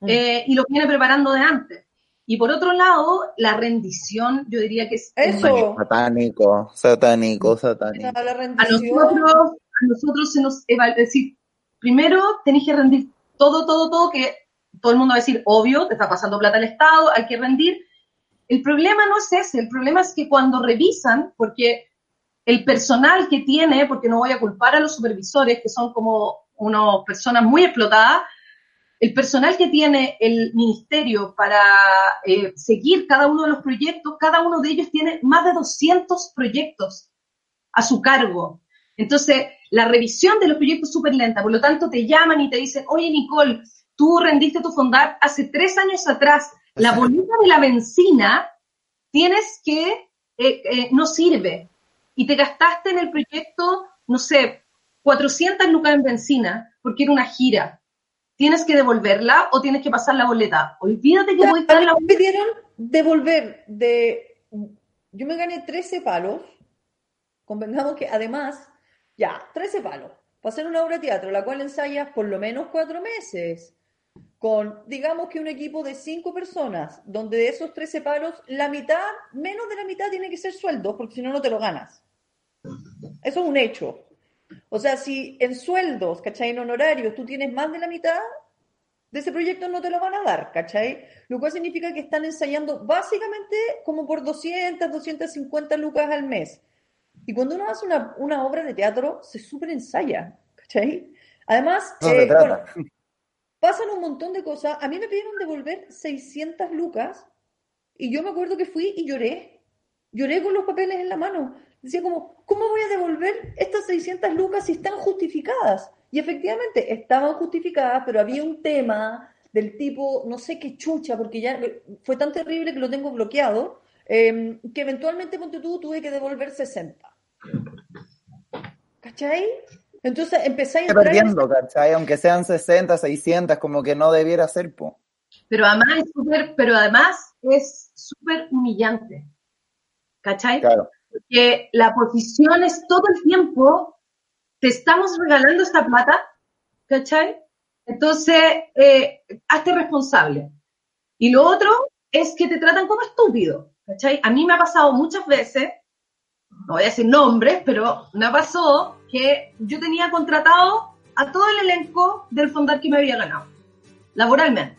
[SPEAKER 4] Mm. Eh, y lo viene preparando de antes. Y por otro lado, la rendición, yo diría que es
[SPEAKER 3] Eso.
[SPEAKER 1] Satánico, satánico, satánico.
[SPEAKER 4] A nosotros, a nosotros se nos evalúa, es decir, primero tenéis que rendir todo, todo, todo, que todo el mundo va a decir, obvio, te está pasando plata al Estado, hay que rendir. El problema no es ese, el problema es que cuando revisan, porque el personal que tiene, porque no voy a culpar a los supervisores, que son como unas personas muy explotadas, el personal que tiene el ministerio para eh, seguir cada uno de los proyectos, cada uno de ellos tiene más de 200 proyectos a su cargo. Entonces, la revisión de los proyectos es súper lenta, por lo tanto te llaman y te dicen, oye Nicole, tú rendiste tu fondar hace tres años atrás, la boleta de la benzina tienes que, eh, eh, no sirve, y te gastaste en el proyecto, no sé, 400 lucas en benzina, porque era una gira. ¿Tienes que devolverla o tienes que pasar la boleta? Olvídate que voy a
[SPEAKER 3] A mí
[SPEAKER 4] la
[SPEAKER 3] me pidieron devolver de... Yo me gané 13 palos. Convengamos que además, ya, 13 palos. Para hacer una obra de teatro, la cual ensayas por lo menos cuatro meses. Con, digamos que un equipo de cinco personas, donde de esos 13 palos, la mitad, menos de la mitad tiene que ser sueldo, porque si no, no te lo ganas. Eso es un hecho. O sea, si en sueldos, ¿cachai? En honorarios, tú tienes más de la mitad de ese proyecto, no te lo van a dar, ¿cachai? Lo cual significa que están ensayando básicamente como por 200, 250 lucas al mes. Y cuando uno hace una, una obra de teatro, se súper ensaya, ¿cachai? Además,
[SPEAKER 1] No
[SPEAKER 3] eh, bueno, pasan un montón de cosas. A mí me pidieron devolver 600 lucas y yo me acuerdo que fui y lloré. Lloré con los papeles en la mano. Decía como, ¿cómo voy a devolver estas 600 lucas si están justificadas? Y efectivamente, estaban justificadas, pero había un tema del tipo, no sé qué chucha, porque ya fue tan terrible que lo tengo bloqueado, eh, que eventualmente, ponte tú, tuve que devolver 60. ¿Cachai? Entonces empezáis a entrar en
[SPEAKER 1] perdiendo, ¿cachai? Aunque sean 60, 600, como que no debiera ser, po.
[SPEAKER 4] Pero además es súper, pero además es súper humillante. ¿Cachai?
[SPEAKER 1] Claro.
[SPEAKER 4] Que la posición es todo el tiempo, te estamos regalando esta plata, ¿cachai? Entonces, eh, hazte responsable. Y lo otro es que te tratan como estúpido, ¿cachai? A mí me ha pasado muchas veces, no voy a decir nombres, pero me pasó que yo tenía contratado a todo el elenco del fondar que me había ganado, laboralmente.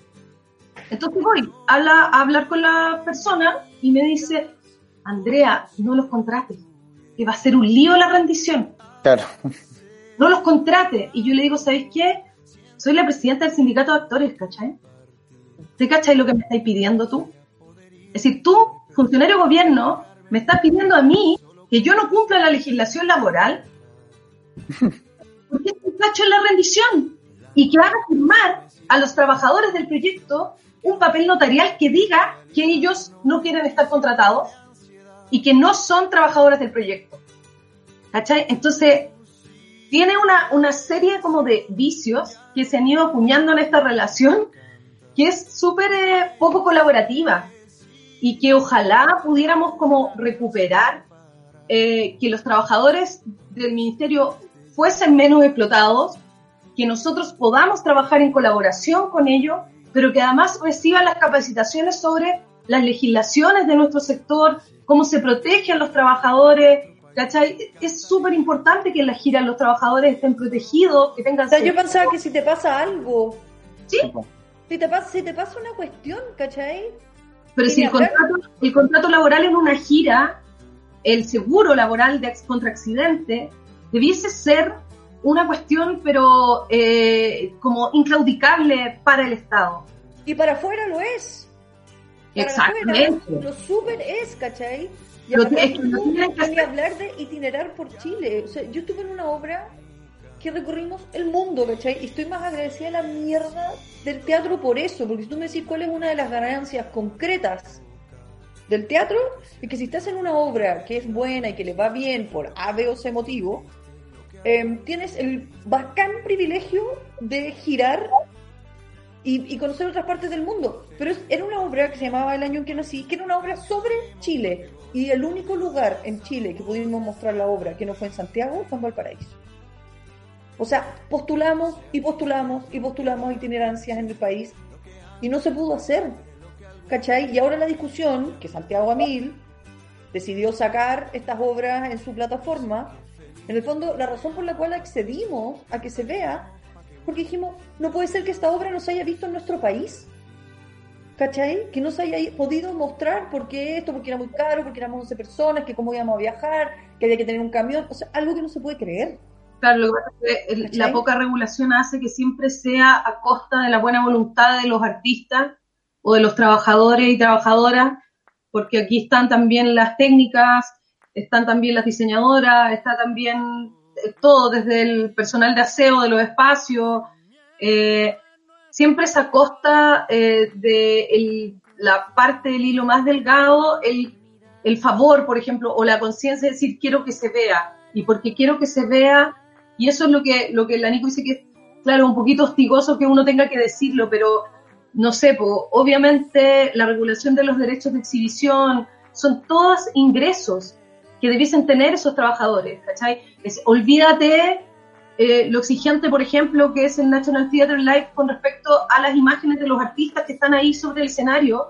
[SPEAKER 4] Entonces voy a, la- a hablar con la persona y me dice, Andrea, no los contrates, que va a ser un lío la rendición,
[SPEAKER 1] Claro.
[SPEAKER 4] no los contrates. Y yo le digo, ¿sabéis qué? Soy la presidenta del sindicato de actores, ¿cachai? ¿Te cachai lo que me estáis pidiendo tú? Es decir, tú, funcionario de gobierno, me estás pidiendo a mí que yo no cumpla la legislación laboral porque te cacho en la rendición y que haga firmar a los trabajadores del proyecto un papel notarial que diga que ellos no quieren estar contratados y que no son trabajadores del proyecto. ¿Cachai? Entonces, tiene una, una serie como de vicios que se han ido acuñando en esta relación que es súper eh, poco colaborativa y que ojalá pudiéramos como recuperar eh, que los trabajadores del ministerio fuesen menos explotados, que nosotros podamos trabajar en colaboración con ellos, pero que además reciban las capacitaciones sobre las legislaciones de nuestro sector, cómo se protegen los trabajadores, ¿cachai? Es súper importante que en la gira los trabajadores estén protegidos, que tengan...
[SPEAKER 3] O sea, yo pensaba que si te pasa algo,
[SPEAKER 4] Sí,
[SPEAKER 3] si te pasa, si te pasa una cuestión, ¿cachai?
[SPEAKER 4] pero si el contrato, el contrato laboral en una gira, el seguro laboral de contra accidente, debiese ser una cuestión, pero eh, como inclaudicable para el Estado.
[SPEAKER 3] Y para afuera lo es.
[SPEAKER 4] Exactamente.
[SPEAKER 3] afuera Lo súper es, ¿cachai? Y
[SPEAKER 4] Lo que- es que
[SPEAKER 3] hablar de itinerar por Chile. O sea, yo estuve en una obra que recorrimos el mundo, ¿cachai? Y estoy más agradecida a la mierda del teatro por eso, porque si tú me decís cuál es una de las ganancias concretas del teatro, es que si estás en una obra que es buena y que le va bien por A, B o C motivo, eh, tienes el bacán privilegio de girar y, conocer otras partes del mundo. Pero era una obra que se llamaba El año en que nací, que era una obra sobre Chile. Y el único lugar en Chile que pudimos mostrar la obra que no fue en Santiago fue en Valparaíso. O sea, postulamos y postulamos y postulamos itinerancias en el país y no se pudo hacer. ¿cachai? Y ahora la discusión, que Santiago Amil decidió sacar estas obras en su plataforma, en el fondo la razón por la cual accedimos a que se vea, porque dijimos, no puede ser que esta obra no se haya visto en nuestro país. ¿Cachai? Que no se haya podido mostrar por qué esto, porque era muy caro, porque éramos 11 personas, que cómo íbamos a viajar, que había que tener un camión, o sea, algo que no se puede creer.
[SPEAKER 4] Claro, lo que pasa es que la poca regulación hace que siempre sea a costa de la buena voluntad de los artistas o de los trabajadores y trabajadoras, porque aquí están también las técnicas, están también las diseñadoras, está también todo, desde el personal de aseo de los espacios, eh, siempre es a costa eh, de la parte del hilo más delgado, el, el favor, por ejemplo, o la conciencia de decir quiero que se vea, y porque quiero que se vea, y eso es lo que, lo que la Nico dice que es, claro, un poquito hostigoso que uno tenga que decirlo, pero no sé, obviamente la regulación de los derechos de exhibición son todos ingresos que debiesen tener esos trabajadores, ¿cachai? olvídate eh, lo exigente, por ejemplo, que es el National Theatre Live con respecto a las imágenes de los artistas que están ahí sobre el escenario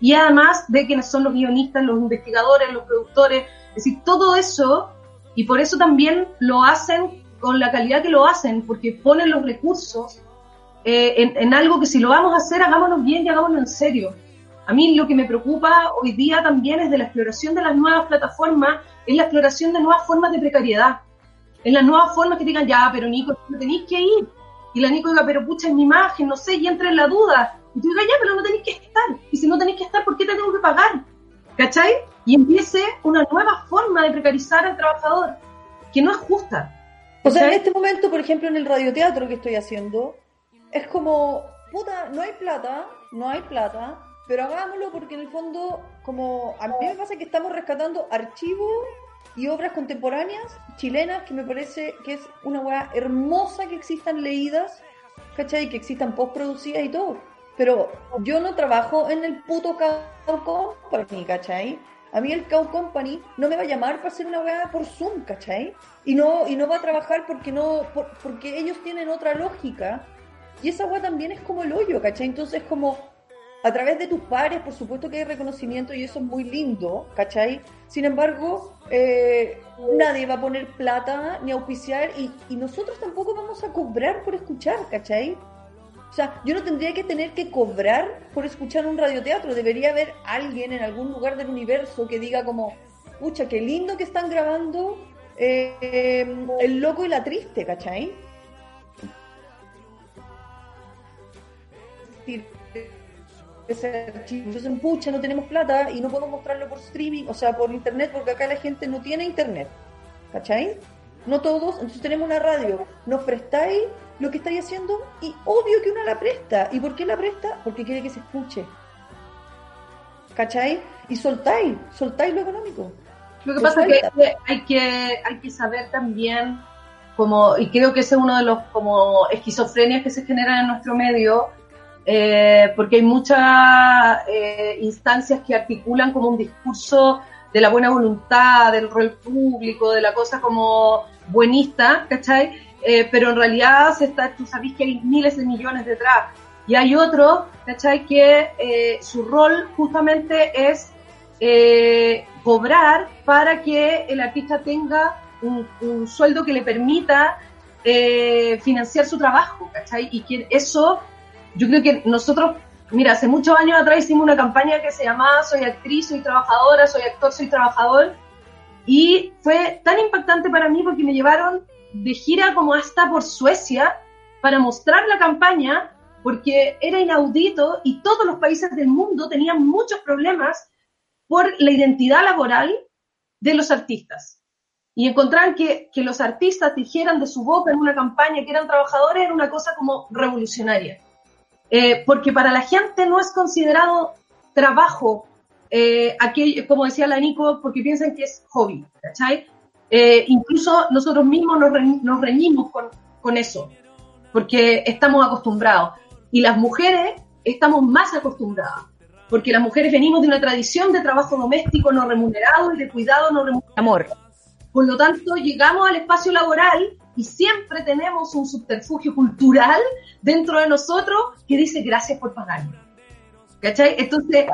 [SPEAKER 4] y además de quienes son los guionistas, los investigadores, los productores, es decir, todo eso, y por eso también lo hacen con la calidad que lo hacen, porque ponen los recursos eh, en, algo que si lo vamos a hacer, hagámoslo bien y hagámoslo en serio. A mí lo que me preocupa hoy día también es de la exploración de las nuevas plataformas, es la exploración de nuevas formas de precariedad. Es las nuevas formas que digan, ya, pero Nico, no tenéis que ir. Y la Nico diga, pero pucha, es mi imagen, no sé, y entra en la duda. Y tú digas, ya, pero no tenéis que estar. Y si no tenéis que estar, ¿por qué te tengo que pagar? ¿Cachai? Y empiece una nueva forma de precarizar al trabajador, que no es justa.
[SPEAKER 3] O sea, en este momento, por ejemplo, en el radioteatro que estoy haciendo, es como, puta, no hay plata, no hay plata, pero hagámoslo porque en el fondo, como a mí me pasa que estamos rescatando archivos y obras contemporáneas chilenas que me parece que es una weá hermosa que existan leídas, ¿cachai? Que existan postproducidas y todo. Pero yo no trabajo en el puto Cow Company, ¿cachai? A mí el Cow Company no me va a llamar para hacer una weá por Zoom, ¿cachai? Y no, y no va a trabajar porque no, porque ellos tienen otra lógica y esa agua también es como el hoyo, ¿cachai? Entonces, como a través de tus pares, por supuesto que hay reconocimiento y eso es muy lindo, ¿cachai? Sin embargo, eh, nadie va a poner plata ni auspiciar y, y nosotros tampoco vamos a cobrar por escuchar, ¿cachai? O sea, yo no tendría que tener que cobrar por escuchar un radioteatro. Debería haber alguien en algún lugar del universo que diga como, pucha, qué lindo que están grabando eh, El loco y la triste, ¿cachai? Entonces, pucha, no tenemos plata y no podemos mostrarlo por streaming, o sea, por internet, porque acá la gente no tiene internet. ¿Cachai? No todos, entonces tenemos una radio. Nos prestáis lo que estáis haciendo y obvio que una la presta. ¿Y por qué la presta? Porque quiere que se escuche. ¿Cachai? Y soltáis, soltáis lo económico.
[SPEAKER 4] Lo que pasa es que hay, que hay que saber también, como, y creo que ese es uno de los como esquizofrenias que se generan en nuestro medio, eh, porque hay muchas eh, instancias que articulan como un discurso de la buena voluntad, del rol público, de la cosa como buenista, ¿cachai? Eh, pero en realidad se está, tú sabes que hay miles de millones detrás. Y hay otro, ¿cachai? Que su rol justamente es cobrar para que el artista tenga un, un sueldo que le permita financiar su trabajo, ¿cachai? Y que eso yo creo que nosotros, mira, hace muchos años atrás hicimos una campaña que se llamaba Soy actriz, soy trabajadora, soy actor, soy trabajador. Y fue tan impactante para mí porque me llevaron de gira como hasta por Suecia para mostrar la campaña porque era inaudito y todos los países del mundo tenían muchos problemas por la identidad laboral de los artistas. Y encontrar que, que los artistas dijeran de su boca en una campaña que eran trabajadores era una cosa como revolucionaria. Eh, porque para la gente no es considerado trabajo, eh, como decía la Nico, porque piensan que es hobby, ¿cachai? Eh, incluso nosotros mismos nos, reñimos con, con eso, porque estamos acostumbrados. Y las mujeres estamos más acostumbradas, porque las mujeres venimos de una tradición de trabajo doméstico no remunerado y de cuidado no remunerado.
[SPEAKER 2] Amor.
[SPEAKER 4] Por lo tanto, llegamos al espacio laboral y siempre tenemos un subterfugio cultural dentro de nosotros que dice gracias por pagarme. ¿Cachai? Entonces,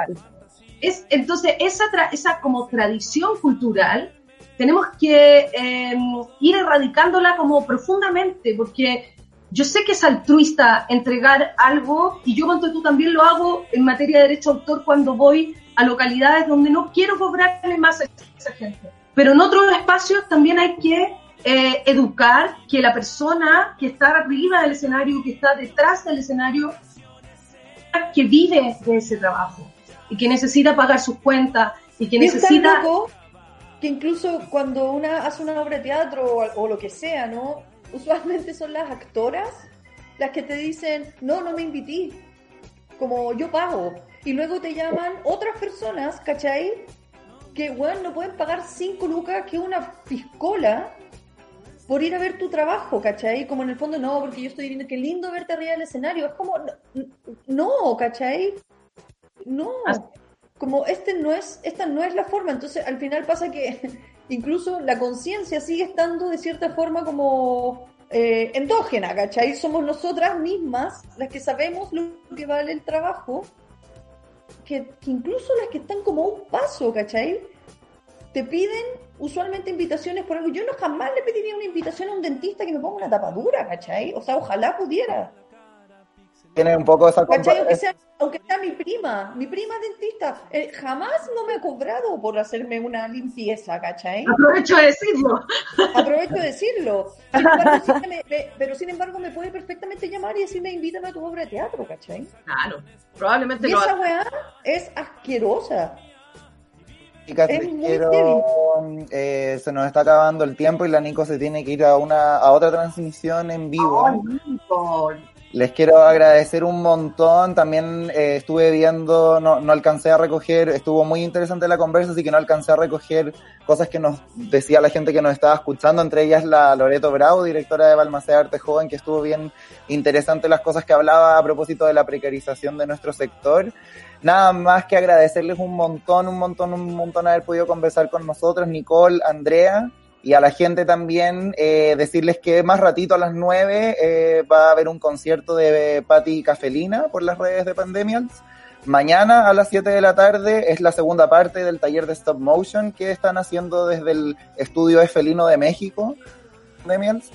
[SPEAKER 4] es, entonces esa, esa como tradición cultural tenemos que em, ir erradicándola como profundamente, porque yo sé que es altruista entregar algo y yo cuando tú también lo hago en materia de derecho de autor cuando voy a localidades donde no quiero cobrarle más a esa gente. Pero en otros espacios también hay que eh, educar que la persona que está arriba del escenario, que está detrás del escenario, que vive de ese trabajo y que necesita pagar sus cuentas y que necesita...
[SPEAKER 3] que incluso cuando una hace una obra de teatro o, o lo que sea, ¿no? Usualmente son las actoras las que te dicen, no, no me invití, como yo pago. Y luego te llaman otras personas, ¿cachai? Que, bueno, no pueden pagar cinco lucas que una piscola por ir a ver tu trabajo, ¿cachai? Como en el fondo, no, porque yo estoy diciendo que lindo verte arriba del escenario. Es como, no, ¿cachai? No. Como este no es, esta no es la forma. Entonces, al final pasa que [laughs] incluso la conciencia sigue estando de cierta forma como eh, endógena, ¿cachai? Somos nosotras mismas las que sabemos lo que vale el trabajo, que, que incluso las que están como un paso, ¿cachai? Te piden usualmente invitaciones por algo. Yo no jamás le pediría una invitación a un dentista que me ponga una tapadura, ¿cachai? O sea, ojalá pudiera.
[SPEAKER 1] Tiene un poco esa
[SPEAKER 3] ¿Cachai? Aunque sea, aunque sea mi prima, mi prima dentista, eh, jamás no me ha cobrado por hacerme una limpieza, ¿cachai?
[SPEAKER 4] Aprovecho de decirlo.
[SPEAKER 3] Aprovecho de decirlo. [laughs] pero sin embargo me puede perfectamente llamar y decirme invítame a tu obra de teatro, ¿cachai?
[SPEAKER 4] Claro, probablemente
[SPEAKER 3] y esa weá es asquerosa
[SPEAKER 1] eh, se nos está acabando el tiempo y la Nico se tiene que ir a una a otra transmisión en vivo. Les quiero agradecer un montón. También eh, estuve viendo, no, no alcancé a recoger, estuvo muy interesante la conversa, así que no alcancé a recoger cosas que nos decía la gente que nos estaba escuchando, entre ellas la Loreto Bravo, directora de Balmaceda Arte Joven, que estuvo bien interesante las cosas que hablaba a propósito de la precarización de nuestro sector nada más que agradecerles un montón, un montón, un montón haber podido conversar con nosotros, Nicole, Andrea, y a la gente también eh, decirles que más ratito a las nueve eh, va a haber un concierto de Patti Cafelina por las redes de Pandemials. Mañana a las 7 de la tarde es la segunda parte del taller de stop motion que están haciendo desde el estudio de Felino de México. Pandemials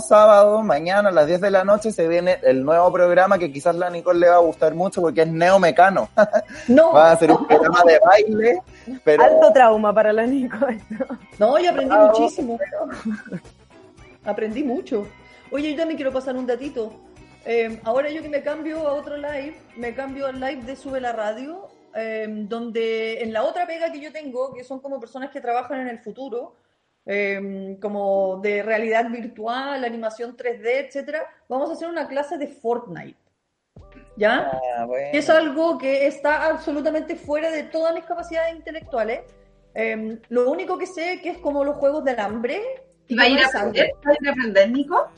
[SPEAKER 1] sábado, mañana a las 10 de la noche, se viene el nuevo programa que quizás la Nicole le va a gustar mucho porque es Neomecano. [laughs]
[SPEAKER 2] No.
[SPEAKER 1] va a ser un programa de baile. Pero...
[SPEAKER 2] Alto trauma para la Nicole.
[SPEAKER 3] No, yo aprendí muchísimo. Aprendí mucho. Oye, yo también quiero pasar un datito. Eh, ahora yo que me cambio a otro live, me cambio al live de Sube la Radio, eh, donde en la otra pega que yo tengo, que son como personas que trabajan en el futuro, Em, como de realidad virtual, animación 3D, etcétera, vamos a hacer una clase de Fortnite. ¿Ya? Ah, es algo que está absolutamente fuera de todas mis capacidades intelectuales. Em, lo único que sé que es como los juegos del hambre.
[SPEAKER 4] ¿Y va a ir a aprender, a aprender, Nico?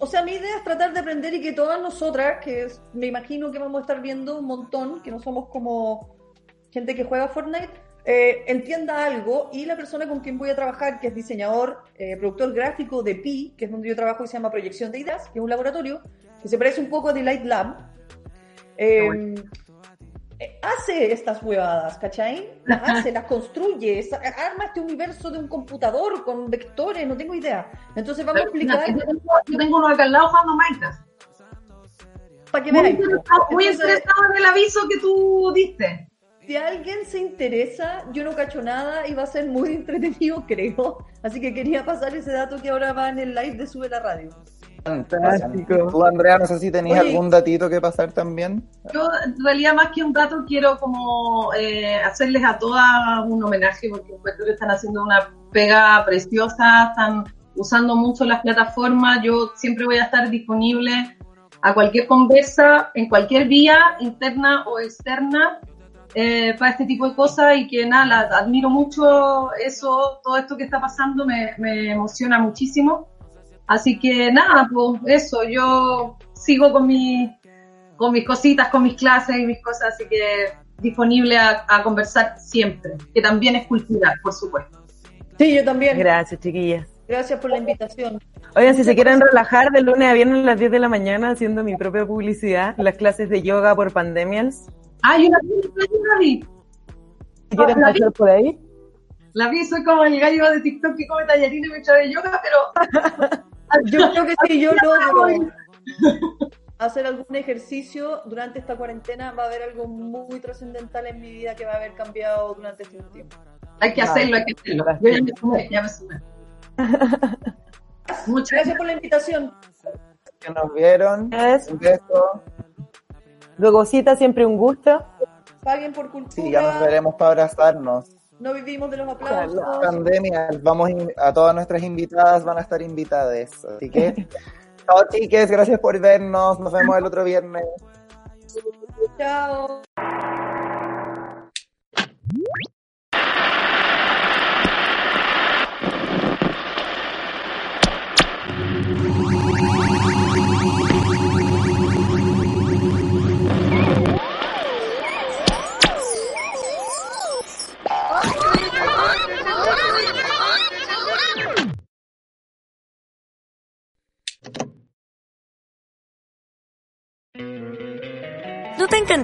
[SPEAKER 3] O sea, mi idea es tratar de aprender y que todas nosotras, que me imagino que vamos a estar viendo un montón, que no somos como gente que juega Fortnite, eh, entienda algo y la persona con quien voy a trabajar, que es diseñador, eh, productor gráfico de PI, que es donde yo trabajo y se llama Proyección de Ideas, que es un laboratorio que se parece un poco a Delight Lab, eh, hace estas huevadas, ¿cachai? Las [laughs] hace, las construye, arma este universo de un computador con vectores, no tengo idea. Entonces vamos a explicar...
[SPEAKER 4] yo, tengo, uno acá al lado jugando Minecraft.
[SPEAKER 3] Para que vean.
[SPEAKER 4] Muy interesado en el aviso que tú diste
[SPEAKER 3] si alguien se interesa, yo no cacho nada y va a ser muy [laughs] entretenido, creo. Así que quería pasar ese dato que ahora va en el live de Sube la Radio.
[SPEAKER 1] Fantástico. Tú, Andrea, no sé si tenías algún datito que pasar también.
[SPEAKER 4] Yo, en realidad, más que un dato, quiero como eh, hacerles a todas un homenaje porque encuentro que están haciendo una pega preciosa, están usando mucho las plataformas. Yo siempre voy a estar disponible a cualquier conversa, en cualquier vía, interna o externa, eh, para este tipo de cosas y que nada, admiro mucho eso, todo esto que está pasando me, me, emociona muchísimo. Así que nada, pues eso, yo sigo con, mi, con mis cositas, con mis clases y mis cosas, así que disponible a, a conversar siempre, que también es cultural, por supuesto.
[SPEAKER 3] Sí, yo también.
[SPEAKER 2] Gracias, chiquillas.
[SPEAKER 3] Gracias por la invitación.
[SPEAKER 2] Oigan, si se quieren relajar de lunes a viernes a las 10 de la mañana haciendo mi propia publicidad, las clases de yoga por pandemias.
[SPEAKER 4] Ah, yo la vi.
[SPEAKER 2] ¿Quieren
[SPEAKER 4] la vi.
[SPEAKER 2] pasar por ahí?
[SPEAKER 4] La vi, soy como el gallo de TikTok que come tallarines mientras de yoga, pero [laughs]
[SPEAKER 3] Yo creo que si yo logro [laughs] hacer algún ejercicio durante esta cuarentena, va a haber algo muy trascendental en mi vida que va a haber cambiado durante este tiempo.
[SPEAKER 4] hay que hacerlo, hay que hacerlo. Yo ya me sumé, ya me sumé. [laughs] Muchas
[SPEAKER 3] Gracias por la invitación.
[SPEAKER 1] Que nos vieron. Un beso.
[SPEAKER 2] Gogosita, siempre un gusto.
[SPEAKER 3] Paguen por cultura.
[SPEAKER 1] Sí, ya nos veremos para abrazarnos.
[SPEAKER 3] No vivimos de los aplausos.
[SPEAKER 1] Pandemia, vamos a todas nuestras invitadas, van a estar invitadas. Así que, [laughs] chao chiques, gracias por vernos. Nos vemos el otro viernes.
[SPEAKER 3] Chao.
[SPEAKER 5] ¿No te